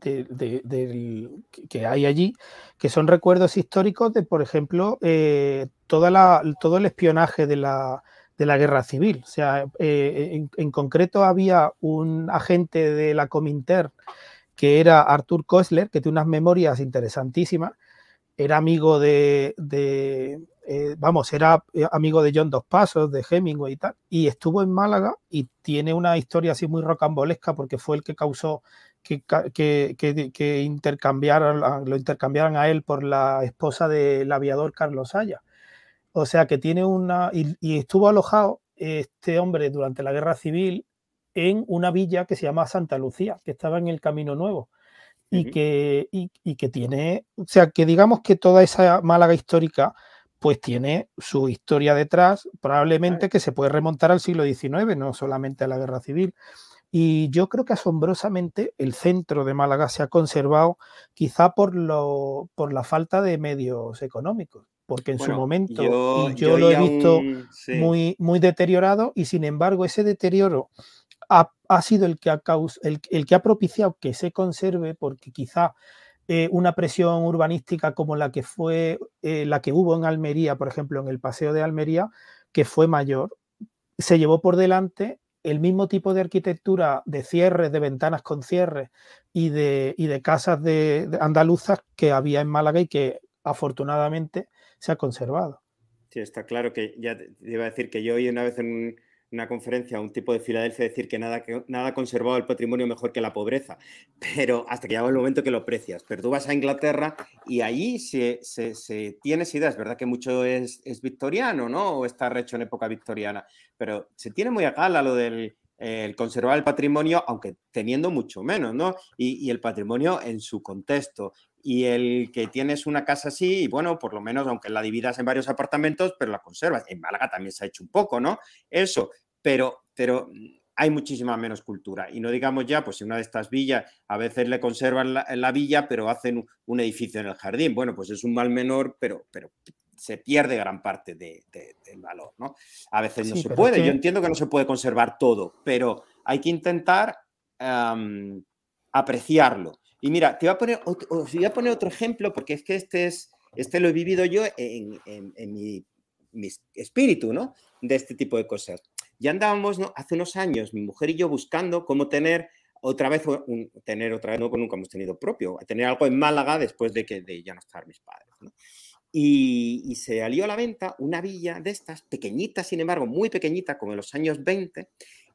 que hay allí que son recuerdos históricos de, por ejemplo, eh, toda la, todo el espionaje de la, de la guerra civil. O sea, eh, en, concreto había un agente de la Cominter que era Arthur Koessler, que tiene unas memorias interesantísimas, era amigo de eh, vamos, era eh, amigo de John Dos Pasos, de Hemingway y tal, y estuvo en Málaga y tiene una historia así muy rocambolesca porque fue el que causó que, que, intercambiaran, lo intercambiaran a él por la esposa del aviador Carlos Haya. O sea que tiene una. Y, estuvo alojado este hombre durante la guerra civil en una villa que se llama Santa Lucía, que estaba en el Camino Nuevo. Y, que, y que tiene, o sea, que digamos que toda esa Málaga histórica pues tiene su historia detrás, probablemente que se puede remontar al siglo XIX, no solamente a la guerra civil. Y yo creo que asombrosamente el centro de Málaga se ha conservado quizá por, lo, por la falta de medios económicos, porque en su momento yo, lo he visto muy, muy deteriorado y sin embargo ese deterioro ha, sido el que ha, el, el que ha propiciado que se conserve porque quizá eh, una presión urbanística como la que fue eh, la que hubo en Almería, por ejemplo, en el Paseo de Almería, que fue mayor, se llevó por delante el mismo tipo de arquitectura de cierres, de ventanas con cierres y de, y de casas de, andaluzas que había en Málaga y que afortunadamente se ha conservado. Sí, está claro que ya te iba a decir que yo hoy una vez en una conferencia un tipo de Filadelfia decir que nada, que nada conservado el patrimonio mejor que la pobreza, pero hasta que llega el momento que lo precias. Pero tú vas a Inglaterra y ahí se, se, tienes ideas, verdad que mucho es, es, victoriano, ¿no? O está hecho en época victoriana, pero se tiene muy a gala lo del conservar el patrimonio, aunque teniendo mucho menos, ¿no? Y, y el patrimonio en su contexto y el que tienes una casa así, y bueno, por lo menos, aunque la dividas en varios apartamentos, pero la conservas. En Málaga también se ha hecho un poco, ¿no? Eso, pero, pero hay muchísima menos cultura. Y no digamos ya, pues si una de estas villas a veces le conservan la, la villa, pero hacen un, edificio en el jardín. Bueno, pues es un mal menor, pero, pero se pierde gran parte del valor, ¿no? A veces no se puede. Yo entiendo que no se puede conservar todo, pero hay que intentar apreciarlo. Y mira, te voy a poner, voy a poner otro ejemplo, porque es que este, es, este lo he vivido yo en, en, mi, mi espíritu, ¿no? De este tipo de cosas. Ya andábamos hace unos años, mi mujer y yo, buscando cómo tener otra vez, un, tener otra vez, no, nunca hemos tenido propio, tener algo en Málaga después de que de ya no estar mis padres. Y, se salió a la venta una villa de estas, pequeñita, sin embargo, muy pequeñita, como en los años 20,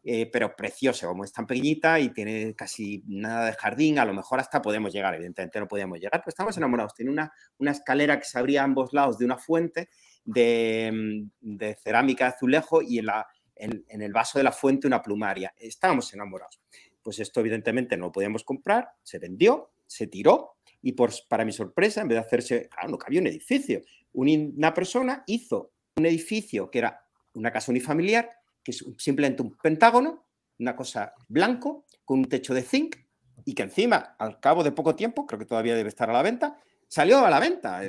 eh, pero preciosa, como es tan pequeñita y tiene casi nada de jardín, a lo mejor hasta podemos llegar, evidentemente no podíamos llegar, pero estamos enamorados. Tiene una, escalera que se abría a ambos lados de una fuente de, de cerámica de azulejo y en el vaso de la fuente una plumaria. Estábamos enamorados. Pues esto evidentemente no lo podíamos comprar, se vendió, se tiró y para mi sorpresa, en vez de hacerse, claro, no cabía un edificio. Una persona hizo un edificio que era una casa unifamiliar, que es simplemente un pentágono, una cosa blanco, con un techo de zinc, y que encima, al cabo de poco tiempo, creo que todavía debe estar a la venta, salió a la venta,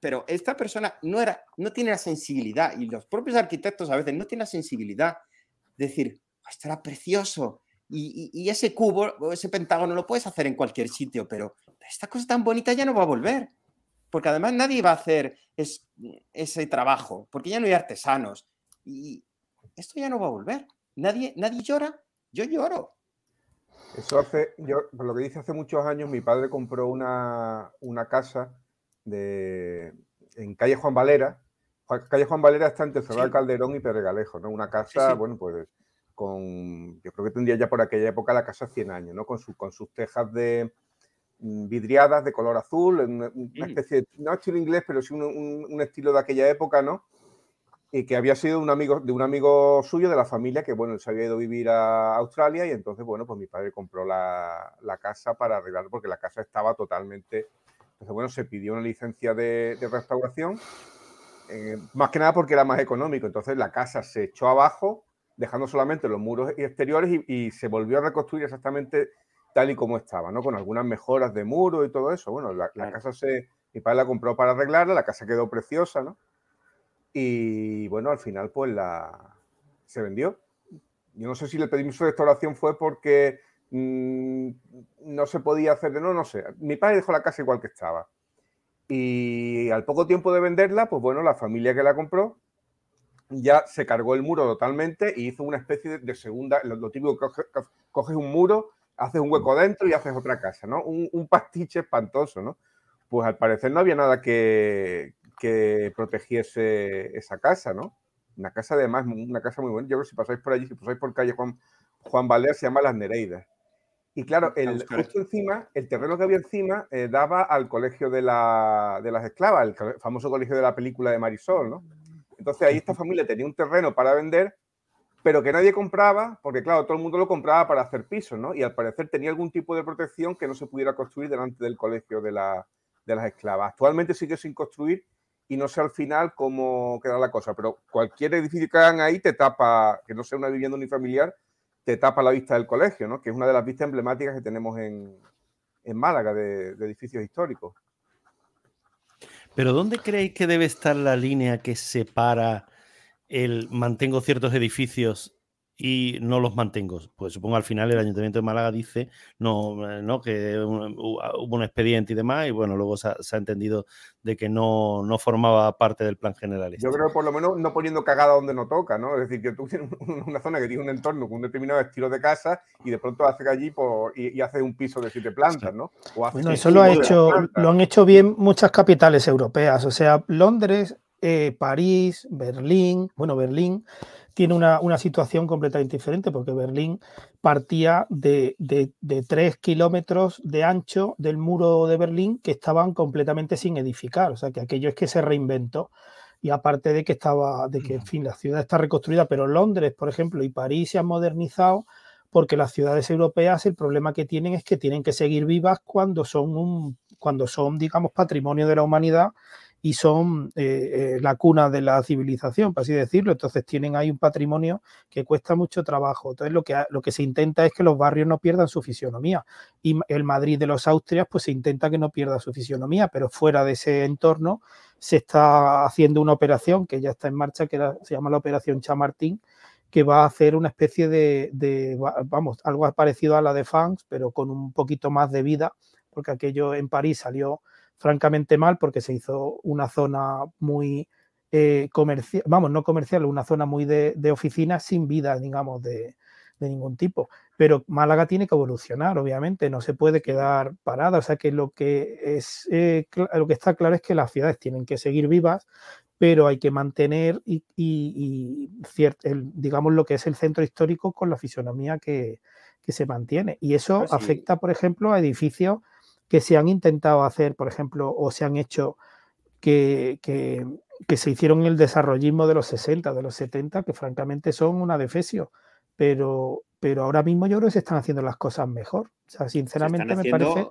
pero esta persona no, era, no tiene la sensibilidad y los propios arquitectos a veces no tienen la sensibilidad de decir, ah, esto era precioso y, ese cubo o ese pentágono lo puedes hacer en cualquier sitio, pero esta cosa tan bonita ya no va a volver, porque además nadie va a hacer ese trabajo, porque ya no hay artesanos y esto ya no va a volver. Nadie, nadie llora, yo lloro. Eso hace, yo, por lo que dice hace muchos años, mi padre compró una, casa de, en calle Juan Valera. Calle Juan Valera está entre Cerral Calderón y Pedregalejo, ¿no? Una casa, bueno, pues con, yo creo que tendría ya por aquella época la casa 100 años, ¿no? Con, su, con sus tejas de mm, vidriadas de color azul, una, mm. especie de, no estilo inglés, pero sí un estilo de aquella época, ¿no? Y que había sido un amigo, de un amigo suyo de la familia que, bueno, se había ido a vivir a Australia y entonces, bueno, pues mi padre compró la, casa para arreglarlo porque la casa estaba totalmente... Entonces, bueno, se pidió una licencia de, restauración, eh, más que nada porque era más económico. Entonces la casa se echó abajo, dejando solamente los muros exteriores y, se volvió a reconstruir exactamente tal y como estaba, ¿no? Con algunas mejoras de muro y todo eso. Bueno, la, la casa se... Mi padre la compró para arreglarla, la casa quedó preciosa, ¿no? Y bueno, al final pues la se vendió. Yo no sé si el permiso de restauración fue porque mm, no se podía hacer de no, no sé. Mi padre dejó la casa igual que estaba. Y al poco tiempo de venderla, pues bueno, la familia que la compró ya se cargó el muro totalmente y hizo una especie de, segunda, lo, típico, coges, un muro, haces un hueco dentro y haces otra casa, ¿no? Un, un, pastiche espantoso, ¿no? Pues al parecer no había nada que, que protegiese esa casa, ¿no? Una casa además, una casa muy buena. Yo creo que si pasáis por allí, si pasáis por calle Juan, Juan Valer, se llama Las Nereidas. Y claro, el, justo encima, el terreno que había encima eh, daba al colegio de, la, de, las esclavas, el famoso colegio de la película de Marisol, ¿no? Entonces ahí esta familia tenía un terreno para vender, pero que nadie compraba, porque claro, todo el mundo lo compraba para hacer pisos, ¿no? Y al parecer tenía algún tipo de protección que no se pudiera construir delante del colegio de, la, de las esclavas. Actualmente sigue sin construir y no sé al final cómo queda la cosa, pero cualquier edificio que hagan ahí te tapa, que no sea una vivienda unifamiliar, te tapa la vista del colegio, ¿no? que es una de las vistas emblemáticas que tenemos en, Málaga de, de, edificios históricos. Pero ¿dónde creéis que debe estar la línea que separa el mantengo ciertos edificios y no los mantengo. Pues supongo al final el Ayuntamiento de Málaga dice no, eh, no que hubo un expediente y demás, y bueno, luego se ha, entendido de que no, no, formaba parte del plan general. Yo creo que por lo menos no poniendo cagada donde no toca, ¿no? Es decir, que tú tienes una zona que tiene un entorno con un determinado estilo de casa y de pronto hace allí por, y, hace un piso de siete plantas, ¿no? bueno, eso lo, ha hecho, lo han hecho bien muchas capitales europeas, o sea, Londres, eh, París, Berlín, bueno, Berlín tiene una, situación completamente diferente porque Berlín partía de, de, tres kilómetros de ancho del muro de Berlín que estaban completamente sin edificar. O sea que aquello es que se reinventó. Y aparte de que estaba, de que, en fin, la ciudad está reconstruida, pero Londres, por ejemplo, y París se han modernizado porque las ciudades europeas el problema que tienen es que tienen que seguir vivas cuando son un, cuando son, digamos, patrimonio de la humanidad y son eh, eh, la cuna de la civilización, por así decirlo. Entonces tienen ahí un patrimonio que cuesta mucho trabajo. Entonces lo que, lo que se intenta es que los barrios no pierdan su fisionomía. Y el Madrid de los Austrias, pues se intenta que no pierda su fisionomía, pero fuera de ese entorno se está haciendo una operación que ya está en marcha, que se llama la Operación Chamartín, que va a hacer una especie de, de, vamos, algo parecido a la de Fans, pero con un poquito más de vida, porque aquello en París salió francamente mal porque se hizo una zona muy eh, comercial, vamos, no comercial, una zona muy de, de oficinas sin vida, digamos, de, ningún tipo. Pero Málaga tiene que evolucionar, obviamente, no se puede quedar parada. O sea que lo que es eh, lo que está claro es que las ciudades tienen que seguir vivas, pero hay que mantener y, digamos lo que es el centro histórico con la fisonomía que, se mantiene. Y eso pues afecta, por ejemplo, a edificios que se han intentado hacer, por ejemplo, o se han hecho que, se hicieron en el desarrollismo de los 60, de los 70, que francamente son una defesio, pero, pero ahora mismo yo creo que se están haciendo las cosas mejor. O sea, sinceramente me parece...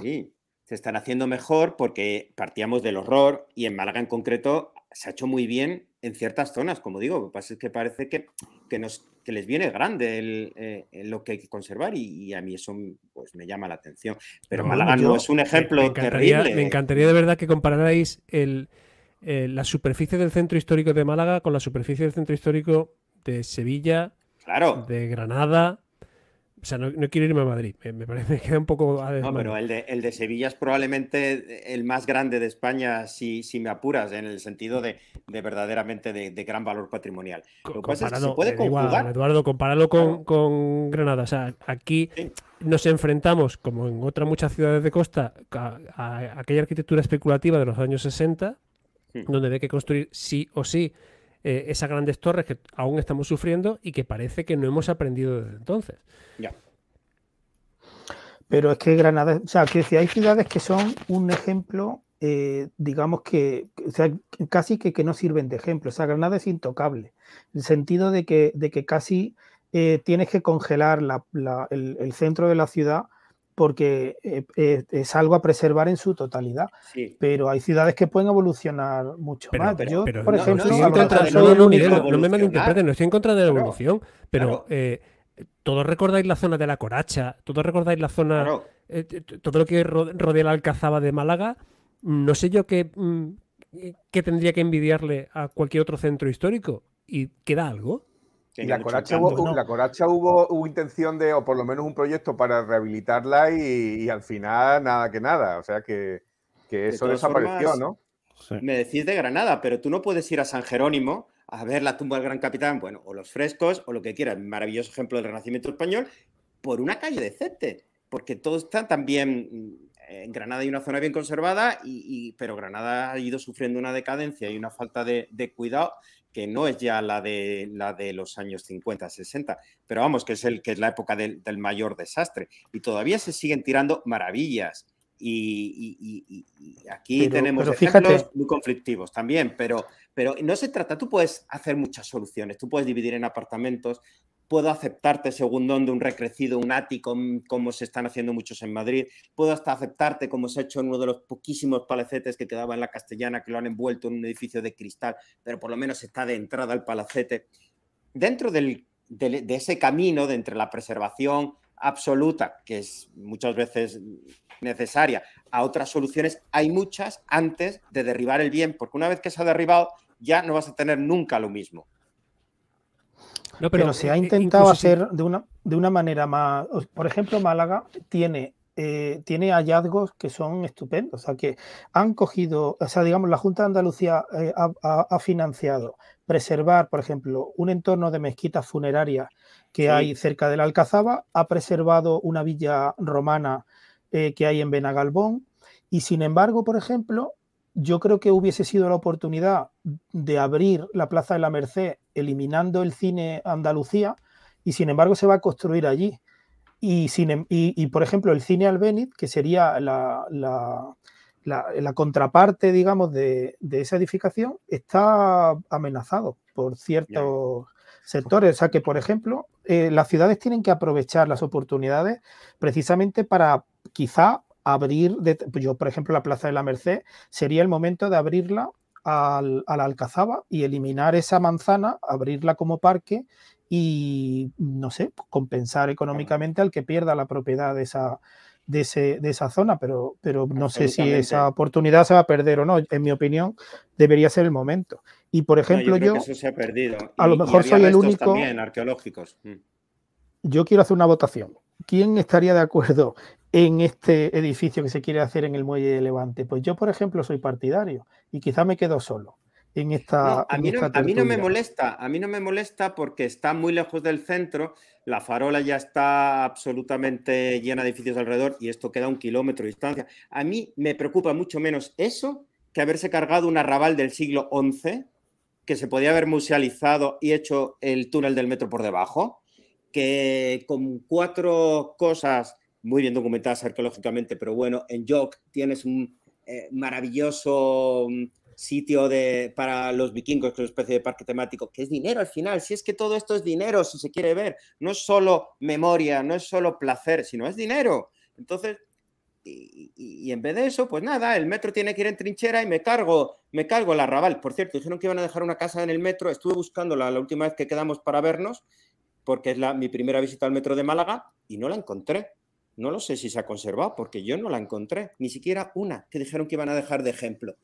Sí, se están haciendo mejor porque partíamos del horror y en Málaga en concreto se ha hecho muy bien en ciertas zonas, como digo, lo que pasa es que parece que, que nos, que les viene grande eh, lo que hay que conservar y, a mí eso pues, me llama la atención. Pero Málaga no es un ejemplo me terrible. Me encantaría de verdad que compararais el, eh, la superficie del centro histórico de Málaga con la superficie del centro histórico de Sevilla, claro. de Granada, o sea, no, quiero irme a Madrid, me, parece que queda un poco... no, pero el de, el de, Sevilla es probablemente el más grande de España, si, si me apuras, en el sentido de, de verdaderamente de, gran valor patrimonial. Lo que pasa es que se puede conjugar. Eduardo, compáralo con, con, Granada. O sea, aquí nos enfrentamos, como en otras muchas ciudades de costa, a, aquella arquitectura especulativa de los años 60, hmm. donde hay que construir sí o sí eh, esas grandes torres que aún estamos sufriendo y que parece que no hemos aprendido desde entonces. Ya. Pero es que Granada, o sea, que decía, hay ciudades que son un ejemplo, eh, digamos que, o sea, casi que, que, no sirven de ejemplo. O sea, Granada es intocable, en el sentido de que, de que casi eh, tienes que congelar el, centro de la ciudad porque eh, eh, es algo a preservar en su totalidad. Pero hay ciudades que pueden evolucionar mucho más. Yo, por ejemplo, no, me malinterpreten, no estoy en contra de la evolución, pero eh, todos recordáis la zona de la Coracha, todos recordáis la zona, todo lo que rodea la Alcazaba de Málaga, no sé yo qué, mm, qué tendría que envidiarle a cualquier otro centro histórico. ¿Y queda algo? Y la Coracha, hubo, la Coracha hubo, intención de, o por lo menos un proyecto para rehabilitarla y, al final nada que nada. O sea que, eso desapareció, ¿no? Me decís de Granada, pero tú no puedes ir a San Jerónimo a ver la tumba del Gran Capitán, bueno, o los frescos, o lo que quieras, maravilloso ejemplo del Renacimiento español, por una calle decente, porque todo está también mm, en Granada hay una zona bien conservada, y, pero Granada ha ido sufriendo una decadencia y una falta de, de, cuidado que no es ya la de, la de los años 50, 60, pero vamos, que es, el, que es la época del, mayor desastre. Y todavía se siguen tirando maravillas. Y, aquí tenemos ejemplos muy conflictivos también, pero, pero no se trata, tú puedes hacer muchas soluciones, tú puedes dividir en apartamentos, puedo aceptarte según donde un recrecido, un ático, como se están haciendo muchos en Madrid, puedo hasta aceptarte como se ha hecho en uno de los poquísimos palecetes que quedaba en la castellana, que lo han envuelto en un edificio de cristal, pero por lo menos está de entrada el palacete. Dentro de, ese camino de entre la preservación absoluta, que es muchas veces necesaria, a otras soluciones, hay muchas antes de derribar el bien, porque una vez que se ha derribado, ya no vas a tener nunca lo mismo pero, se ha intentado hacer de, una, de una manera más. Por ejemplo, Málaga tiene eh, tiene hallazgos que son estupendos. O sea, que han cogido, o sea, digamos, la Junta de Andalucía eh, ha, financiado preservar, por ejemplo, un entorno de mezquitas funerarias que hay cerca de la Alcazaba, ha preservado una villa romana eh, que hay en Benagalbón, y sin embargo, por ejemplo, yo creo que hubiese sido la oportunidad de abrir la Plaza de la Merced eliminando el cine Andalucía y sin embargo se va a construir allí. Y, sin, y, por ejemplo el cine Albéniz, que sería la, la, contraparte, digamos, de, esa edificación, está amenazado por ciertos... sectores. O sea que, por ejemplo, eh, las ciudades tienen que aprovechar las oportunidades precisamente para quizá abrir, yo por ejemplo la Plaza de la Merced, sería el momento de abrirla al, a la Alcazaba y eliminar esa manzana, abrirla como parque y, no sé, compensar económicamente al que pierda la propiedad de esa, de, ese, de esa zona, pero, pero no sé si esa oportunidad se va a perder o no. En mi opinión, debería ser el momento. Y por ejemplo, yo, eso se ha perdido. A lo mejor soy el único. También arqueológicos. Mm. Yo quiero hacer una votación. ¿Quién estaría de acuerdo en este edificio que se quiere hacer en el muelle de Levante? Pues yo, por ejemplo, soy partidario y quizá me quedo solo en esta. a, mí no, a, mí no, me molesta, a mí no me molesta porque está muy lejos del centro, la farola ya está absolutamente llena de edificios alrededor y esto queda un kilómetro de distancia. A mí me preocupa mucho menos eso que haberse cargado un arrabal del siglo XI que se podía haber musealizado y hecho el túnel del metro por debajo, que con cuatro cosas muy bien documentadas arqueológicamente, pero bueno, en York tienes un eh, maravilloso mm, sitio de, para los vikingos, que es una especie de parque temático, que es dinero al final. Si es que todo esto es dinero, si se quiere ver, no es solo memoria, no es solo placer, sino es dinero. Entonces, y, en vez de eso, pues nada, el metro tiene que ir en trinchera y me cargo, me cargo el arrabal. Por cierto, dijeron que iban a dejar una casa en el metro. Estuve buscando la, última vez que quedamos para vernos, porque es la, mi primera visita al metro de Málaga, y no la encontré. No lo sé si se ha conservado, porque yo no la encontré, ni siquiera una que dijeron que iban a dejar de ejemplo.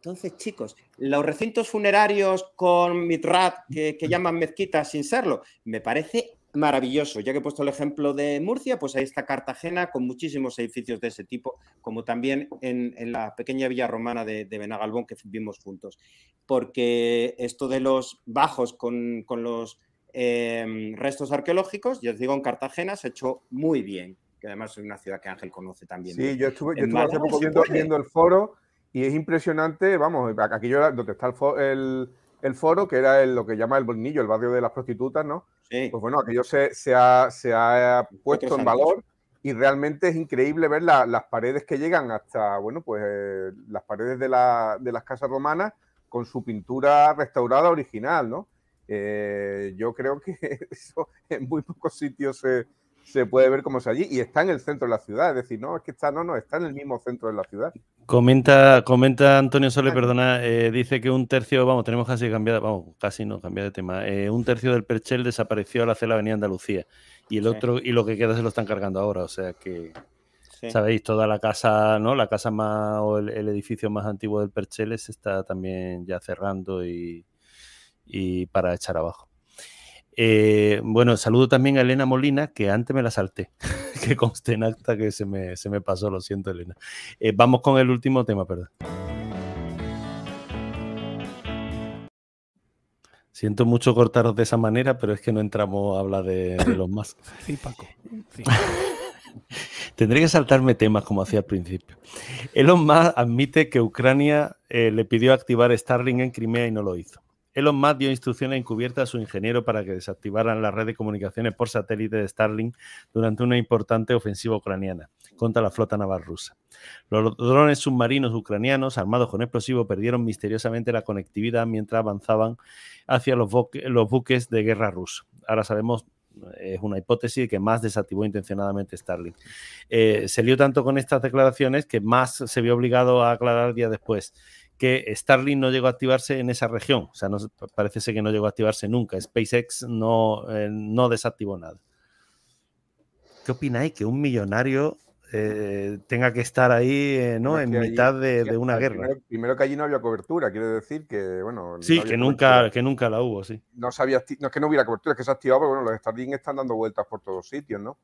Entonces, chicos, los recintos funerarios con mitrat que, llaman mezquitas sin serlo, me parece maravilloso. Ya que he puesto el ejemplo de Murcia, pues ahí está Cartagena con muchísimos edificios de ese tipo, como también en, la pequeña villa romana de, Benagalbón que vimos juntos. Porque esto de los bajos con, los em, restos arqueológicos, ya os digo, en Cartagena se ha hecho muy bien, que además es una ciudad que Ángel conoce también. Sí, yo estuve, yo estuve hace poco viendo el foro y es impresionante, vamos, aquí yo, donde está el, el, foro, que era lo que llama el Bolnillo, el barrio de las prostitutas, ¿no? Pues bueno, aquello se, se, ha, se ha, puesto en valor y realmente es increíble ver las paredes que llegan hasta, bueno, pues eh, las paredes de, la, de, las casas romanas con su pintura restaurada original, ¿no? Eh, yo creo que eso en muy pocos sitios se, se puede ver cómo es allí y está en el centro de la ciudad. Es decir, no, es que está, no, no, está en el mismo centro de la ciudad. Comenta, comenta Antonio Sole, perdona, eh, dice que un tercio, vamos, tenemos casi cambiado, vamos, casi no, cambiado de tema. Eh, un tercio del Perchel desapareció al hacer la avenida Andalucía y el otro, y lo que queda se lo están cargando ahora. O sea que, sabéis, toda la casa, ¿no? La casa más o el, edificio más antiguo del Perchel se está también ya cerrando y, y para echar abajo. Eh, bueno, saludo también a Elena Molina, que antes me la salté, que conste en acta que se me, se me pasó, lo siento, Elena. Eh, vamos con el último tema, perdón. Siento mucho cortaros de esa manera, pero es que no entramos a hablar de, los más. Sí, Paco. Tendré que saltarme temas como hacía al principio. Elon Musk admite que Ucrania eh, le pidió activar Starlink en Crimea y no lo hizo. Elon Musk dio instrucciones encubiertas a su ingeniero para que desactivaran la red de comunicaciones por satélite de Starlink durante una importante ofensiva ucraniana contra la flota naval rusa. Los drones submarinos ucranianos armados con explosivos perdieron misteriosamente la conectividad mientras avanzaban hacia los, buques de guerra rusos. Ahora sabemos es una hipótesis que más desactivó intencionadamente Starlink. Eh, se lió tanto con estas declaraciones que más se vio obligado a aclarar día después que Starlink no llegó a activarse en esa región. O sea, parece ser que no llegó a activarse nunca. SpaceX no, eh, no desactivó nada. ¿Qué opináis? Que un millonario eh, tenga que estar ahí eh, ¿no? en mitad de, una guerra. Primero, que allí no había cobertura, quiere decir que, bueno. Sí, que, nunca, que nunca la hubo, sí. No, sabía, no es que no hubiera cobertura, es que se ha activado, pero bueno, los Starlink están dando vueltas por todos sitios, ¿no?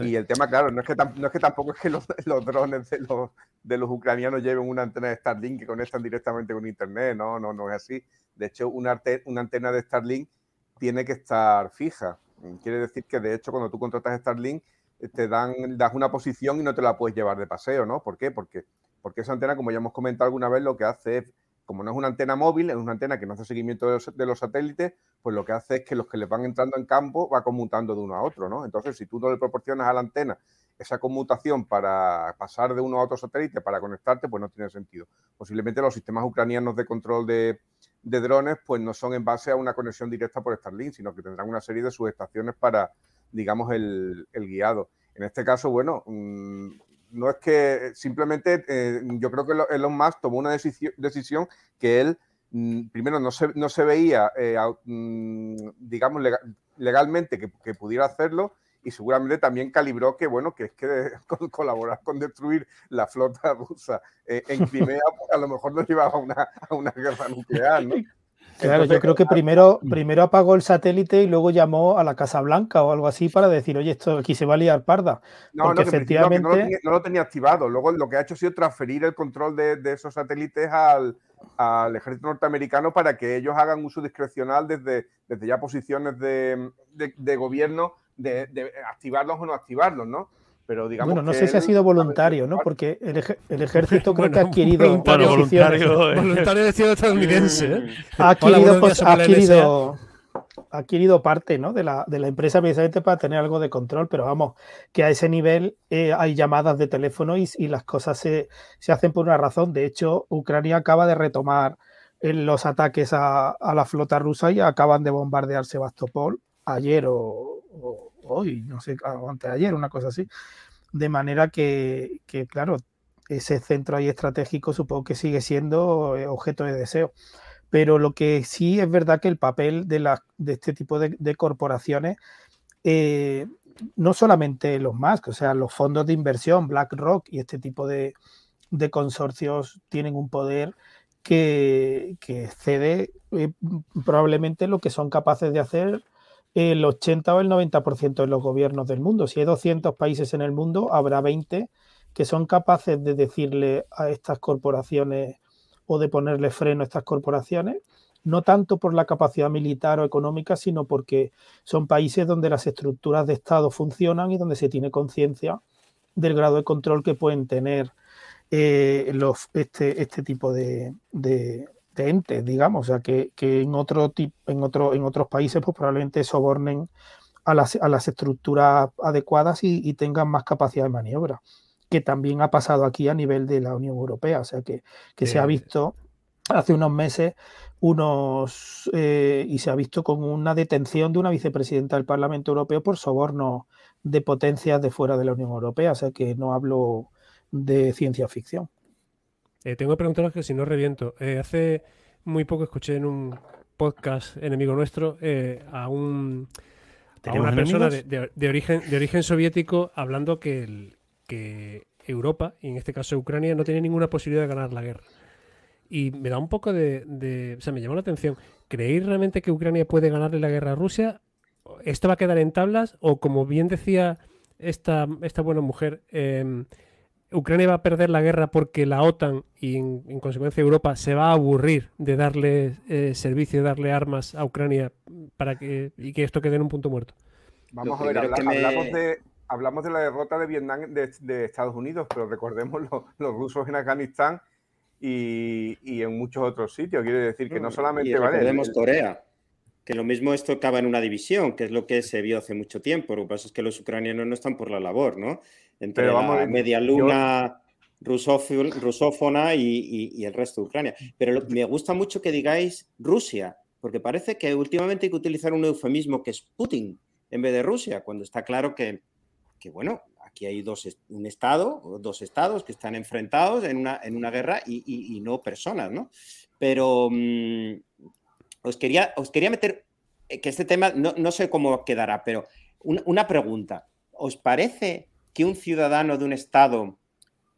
Y el tema, claro, no es que, no es que tampoco es que los, drones de los, de los, ucranianos lleven una antena de Starlink que conectan directamente con Internet, no, no, no es así. De hecho, una, una antena de Starlink tiene que estar fija. Quiere decir que, de hecho, cuando tú contratas Starlink, te dan, das una posición y no te la puedes llevar de paseo, ¿no? ¿Por qué? Porque, porque esa antena, como ya hemos comentado alguna vez, lo que hace es como no es una antena móvil, es una antena que no hace seguimiento de los, satélites, pues lo que hace es que los que les van entrando en campo va conmutando de uno a otro, ¿no? Entonces, si tú no le proporcionas a la antena esa conmutación para pasar de uno a otro satélite para conectarte, pues no tiene sentido. Posiblemente los sistemas ucranianos de control de, de drones, pues no son en base a una conexión directa por Starlink, sino que tendrán una serie de subestaciones para, digamos, el, guiado. En este caso, bueno, mm, no es que simplemente eh, yo creo que Elon Musk tomó una decisión, que él mm, primero no se, no se veía, eh, mm, digamos, legalmente que, pudiera hacerlo y seguramente también calibró que, bueno, que es que colaborar con destruir la flota rusa eh, en Crimea pues, a lo mejor nos llevaba a una, a una guerra nuclear, ¿no? Claro, yo creo que primero, primero apagó el satélite y luego llamó a la Casa Blanca o algo así para decir, oye, esto aquí se va a liar parda. No, no, efectivamente... no, lo tenía, activado. Luego lo que ha hecho ha sido transferir el control de, esos satélites al, ejército norteamericano para que ellos hagan uso discrecional desde, desde ya posiciones de, gobierno de, de, activarlos o no activarlos, ¿no? Pero digamos bueno, no sé si ha sido voluntario, ¿no? Porque el, ejército creo que ha adquirido voluntario, voluntario, eh. voluntario de ciudad estadounidense. ¿eh? Ha adquirido, pues, ha adquirido, ha adquirido parte ¿no? de, la, de la empresa precisamente para tener algo de control, pero vamos, que a ese nivel eh, hay llamadas de teléfono y, y las cosas se, se, hacen por una razón. De hecho, Ucrania acaba de retomar los ataques a, a, la flota rusa y acaban de bombardear Sebastopol ayer o, hoy, no sé, antes de ayer, una cosa así. De manera que, claro, ese centro ahí estratégico supongo que sigue siendo eh, objeto de deseo. Pero lo que sí es verdad que el papel de, la, de este tipo de, corporaciones, eh, no solamente los más, o sea, los fondos de inversión, BlackRock y este tipo de, consorcios tienen un poder que, que excede eh, probablemente lo que son capaces de hacer el 80 o el 90% de los gobiernos del mundo. Si hay 200 países en el mundo, habrá 20 que son capaces de decirle a estas corporaciones o de ponerle freno a estas corporaciones, no tanto por la capacidad militar o económica, sino porque son países donde las estructuras de Estado funcionan y donde se tiene conciencia del grado de control que pueden tener eh, los, este, este tipo de, de entes, digamos, o sea, que, en, otro en, otro, en otros países pues probablemente sobornen a las, a las estructuras adecuadas y, tengan más capacidad de maniobra, que también ha pasado aquí a nivel de la Unión Europea, o sea, que, se ha visto hace unos meses unos eh, y se ha visto con una detención de una vicepresidenta del Parlamento Europeo por soborno de potencias de fuera de la Unión Europea, o sea que no hablo de ciencia ficción. Eh, tengo que preguntaros que si no reviento. Eh, hace muy poco escuché en un podcast enemigo nuestro eh, a un una persona de, origen de origen soviético hablando que, que Europa, y en este caso Ucrania, no tiene ninguna posibilidad de ganar la guerra. Y me da un poco de, O sea, me llamó la atención. ¿Creéis realmente que Ucrania puede ganarle la guerra a Rusia? ¿Esto va a quedar en tablas? O como bien decía esta, esta buena mujer, em, Ucrania va a perder la guerra porque la OTAN y en, consecuencia Europa se va a aburrir de darle eh, servicio, de darle armas a Ucrania para que y que esto quede en un punto muerto. Vamos a ver, hablamos, de, hablamos de la derrota de Vietnam de, Estados Unidos, pero recordemos los rusos en Afganistán y, en muchos otros sitios. Quiere decir que no solamente y recordemos Corea que lo mismo esto acaba en una división, que es lo que se vio hace mucho tiempo. Lo que pasa es que los ucranianos no están por la labor, ¿no? entre la media luna rusófona y, el resto de Ucrania. Pero me gusta mucho que digáis Rusia, porque parece que últimamente hay que utilizar un eufemismo que es Putin en vez de Rusia, cuando está claro que, bueno, aquí hay dos, un estado, dos estados que están enfrentados en una, en una guerra y, no personas, ¿no? Pero mm, os, quería, os quería meter, eh, que este tema no, sé cómo quedará, pero una pregunta. ¿Os parece que un ciudadano de un Estado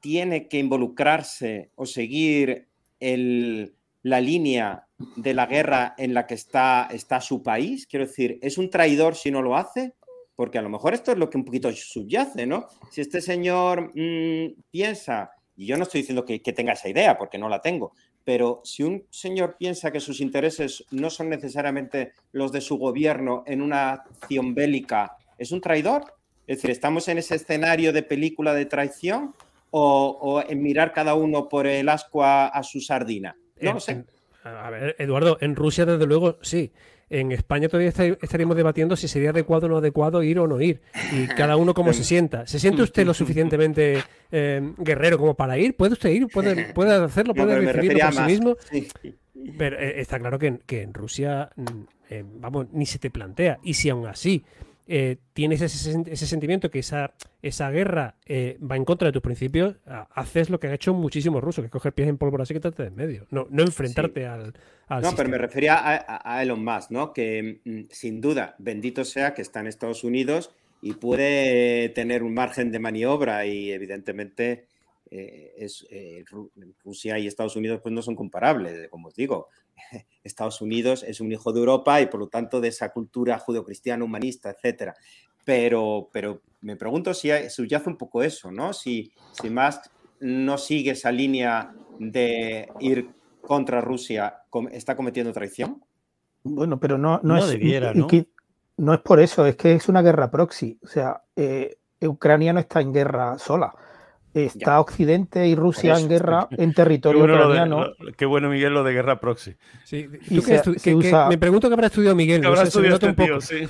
tiene que involucrarse o seguir la línea de la guerra en la que está, está su país? Quiero decir, ¿es un traidor si no lo hace? Porque a lo mejor esto es lo que un poquito subyace, ¿no? Si este señor mm, piensa, y yo no estoy diciendo que, que tenga esa idea, porque no la tengo, pero si un señor piensa que sus intereses no son necesariamente los de su gobierno en una acción bélica, ¿es un traidor? Es decir, ¿estamos en ese escenario de película de traición o, en mirar cada uno por el asco a, su sardina? No lo sé. A ver, Eduardo, en Rusia desde luego sí. En España todavía estaríamos debatiendo si sería adecuado o no adecuado ir o no ir. Y cada uno cómo se sienta. ¿Se siente usted lo suficientemente eh, guerrero como para ir? ¿Puede usted ir? ¿Puede, puede hacerlo? ¿Puede decidirlo por sí mismo? Pero eh, está claro que, en Rusia, mm, eh, vamos, ni se te plantea. Y si aún así eh, tienes ese, sentimiento que esa, esa guerra va en contra de tus principios, haces lo que han hecho muchísimos rusos, que es coger pies en pólvora y quitarte de en medio. No, no enfrentarte al, No, pero me refería a, Elon Musk, ¿no? Que mm, sin duda, bendito sea que está en Estados Unidos y puede tener un margen de maniobra y evidentemente eh, es, eh, Rusia y Estados Unidos pues no son comparables, como os digo. Estados Unidos es un hijo de Europa y por lo tanto de esa cultura judeocristiana, humanista, etc. Pero, pero me pregunto si subyace un poco eso, ¿no? Si, si más no sigue esa línea de ir contra Rusia, ¿está cometiendo traición? Bueno, pero no, no, es, debiera, ¿no? no es por eso, es que es una guerra proxy. O sea, eh, Ucrania no está en guerra sola está Occidente y Rusia en guerra en territorio ucraniano. qué bueno, Miguel, lo de guerra proxy. Sí, me pregunto qué habrá estudiado Miguel. ¿Qué habrá estudiado este tío, sí.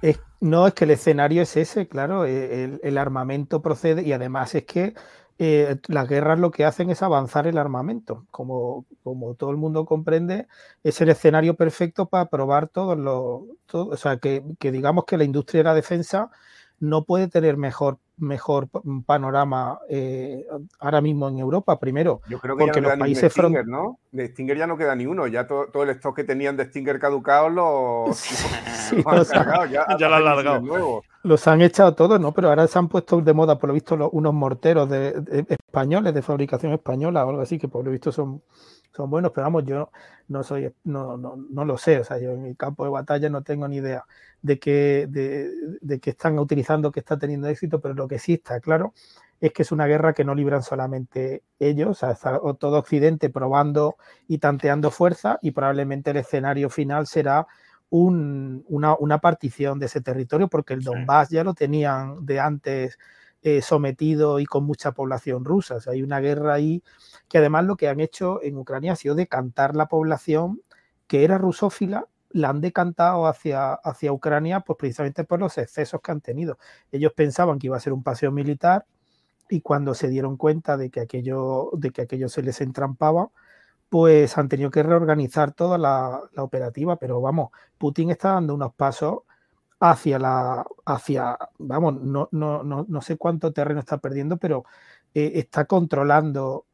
no, es que el escenario es ese, claro. E, el, armamento procede y además es que eh, las guerras lo que hacen es avanzar el armamento. Como, como todo el mundo comprende, es el escenario perfecto para probar todos los. o sea, que, que digamos que la industria de la defensa no puede tener mejor mejor panorama eh, ahora mismo en Europa. Primero, Yo creo que porque ya no los países Stinger, ¿no? De Stinger ya no queda ni uno. Ya todo, el stock que tenían de Stinger caducados los, los, han, ya, ya lo han largado. Los han echado todos, ¿no? Pero ahora se han puesto de moda, por lo visto, unos morteros de, españoles de fabricación española o algo así, que por lo visto son son buenos, pero vamos, yo no soy, no, no, no, lo sé, o sea, yo en el campo de batalla no tengo ni idea de qué de, que están utilizando, que está teniendo éxito, pero lo que sí está claro es que es una guerra que no libran solamente ellos, o sea, está todo Occidente probando y tanteando fuerza y probablemente el escenario final será un, una, una, partición de ese territorio, porque el Donbass ya lo tenían de antes eh, sometido y con mucha población rusa. hay una guerra ahí que además lo que han hecho en Ucrania ha sido decantar la población que era rusófila, la han decantado hacia, hacia Ucrania pues precisamente por los excesos que han tenido. Ellos pensaban que iba a ser un paseo militar y cuando se dieron cuenta de que aquello, de que aquello se les entrampaba, pues han tenido que reorganizar toda la, la operativa. Pero vamos, Putin está dando unos pasos hacia la, hacia, vamos, no, no, no, no sé cuánto terreno está perdiendo, pero eh, está controlando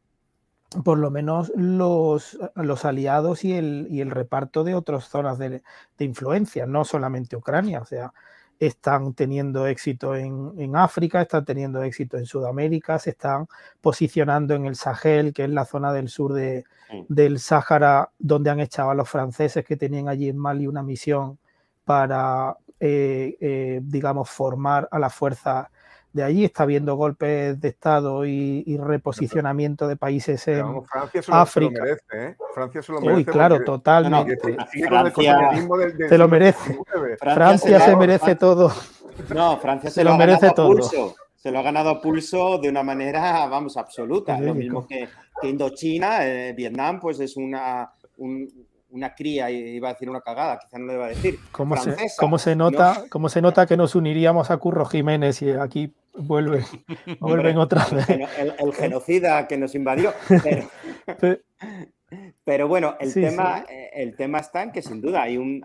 por lo menos los, los aliados y el, y el, reparto de otras zonas de, de, influencia, no solamente Ucrania, o sea, están teniendo éxito en, en, África, están teniendo éxito en Sudamérica, se están posicionando en el Sahel, que es la zona del sur de, del Sáhara, donde han echado a los franceses que tenían allí en Mali una misión para eh, eh, digamos, formar a la fuerza de allí. Está habiendo golpes de Estado y, reposicionamiento de países en Francia África. Se lo merece, ¿eh? Francia se lo merece. Uy, claro, totalmente. se lo merece. Francia, se merece todo. No, Francia se, lo, merece todo. Se lo ha ganado a pulso de una manera, vamos, absoluta. Lo mismo que, que Indochina, Vietnam, pues es una, una cría, iba a decir una cagada, quizá no le iba a decir. ¿Cómo, se, cómo se, nota, ¿Cómo se nota que nos uniríamos a Curro Jiménez y aquí vuelve, vuelven otra vez? El, genocida que nos invadió. Pero, bueno, el, tema, eh, el tema está en que sin duda hay, un,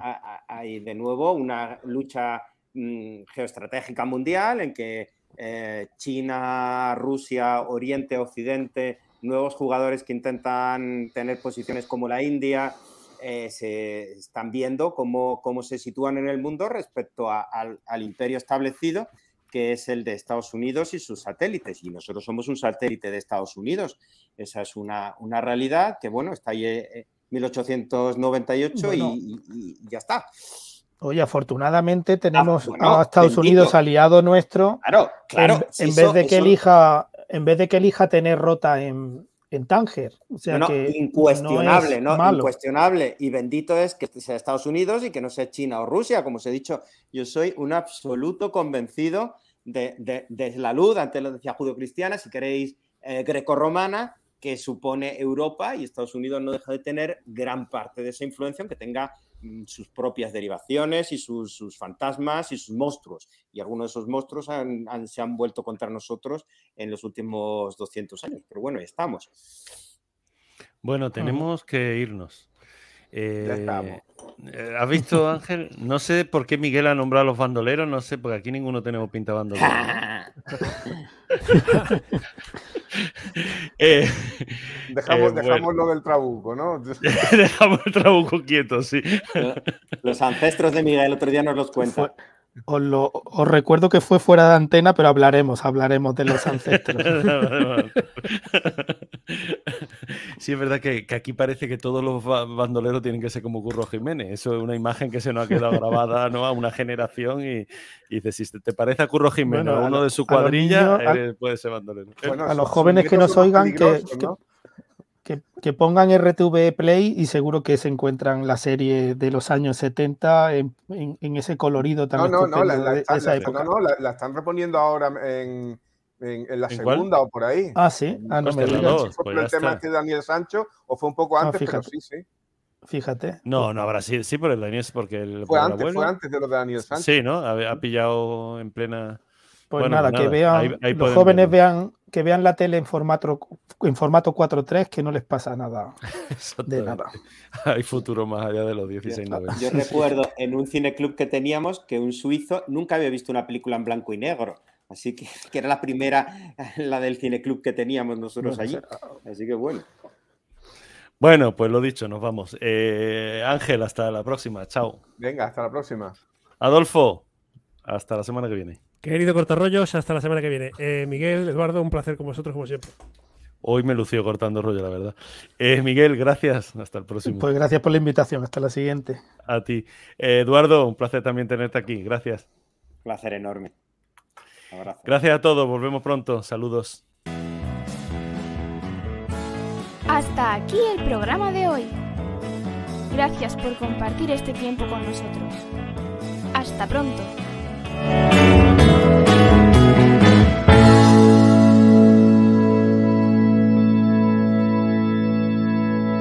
hay de nuevo una lucha mm, geoestratégica mundial en que eh, China, Rusia, Oriente, Occidente, nuevos jugadores que intentan tener posiciones como la India, eh, se están viendo cómo, cómo, se sitúan en el mundo respecto al, imperio establecido, que es el de Estados Unidos y sus satélites. Y nosotros somos un satélite de Estados Unidos. Esa es una, una realidad que, bueno, está ahí en 1898 y, ya está. Oye, afortunadamente tenemos ah, a Estados Unidos aliado nuestro. Claro, claro. En, vez de que elija, en vez de que elija tener rota en, en Tánger. O sea que incuestionable, ¿no? Incuestionable. Y bendito es que sea Estados Unidos y que no sea China o Rusia. Como os he dicho, yo soy un absoluto convencido de, la luz, antes lo decía judio-cristiana, si queréis eh, greco-romana, que supone Europa y Estados Unidos no deja de tener gran parte de esa influencia, aunque tenga sus propias derivaciones y sus, fantasmas y sus monstruos. Y algunos de esos monstruos se han vuelto contra nosotros en los últimos 200 años. Pero bueno, estamos. Bueno, tenemos que irnos. Eh, eh, ¿Has visto, Ángel? No sé por qué Miguel ha nombrado a los bandoleros, no sé, porque aquí ninguno tenemos pinta bandolero. Eh, dejamos, dejamos lo del trabuco, ¿no? dejamos el trabuco quieto, sí. Los ancestros de Miguel el otro día nos los cuentan. Os, recuerdo que fue fuera de antena, pero hablaremos, hablaremos de los ancestros. sí, es verdad que, aquí parece que todos los bandoleros tienen que ser como Curro Jiménez. Eso es una imagen que se nos ha quedado grabada ¿no? a una generación y, y dices, si te parece a Curro Jiménez, uno de su cuadrilla, puede ser bandolero. a los jóvenes que nos oigan, que, que, pongan RTV Play y seguro que se encuentran la serie de los años 70 en, ese colorido también. No, no, no, la, están, reponiendo ahora en, la segunda o por ahí. Ah, sí. Ah, no pues me fue pues el tema de Daniel Sancho o fue un poco antes, pero sí, sí. Fíjate. No, no habrá sido. Sí, por el Daniel, porque el. Fue, antes, fue antes de lo de Daniel Sancho. Sí, ¿no? ha pillado en plena. Pues nada, que vean, los jóvenes vean, que vean la tele en formato, en formato 4.3, que no les pasa nada de nada. Hay futuro más allá de los 16 Yo recuerdo en un cineclub que teníamos que un suizo nunca había visto una película en blanco y negro. Así que, que era la primera, la del cineclub que teníamos nosotros allí. Así que bueno. Bueno, pues lo dicho, nos vamos. Eh, Ángel, hasta la próxima. Chao. Venga, hasta la próxima. Adolfo, hasta la semana que viene. Querido Cortarrollos, hasta la semana que viene. Eh, Miguel, Eduardo, un placer con vosotros como siempre. Hoy me lució cortando rollo, la verdad. Eh, Miguel, gracias. Hasta el próximo. Pues gracias por la invitación. Hasta la siguiente. A ti. Eh, Eduardo, un placer también tenerte aquí. Gracias. Placer enorme. Abrazo. Gracias a todos. Volvemos pronto. Saludos. Hasta aquí el programa de hoy. Gracias por compartir este tiempo con nosotros. Hasta pronto.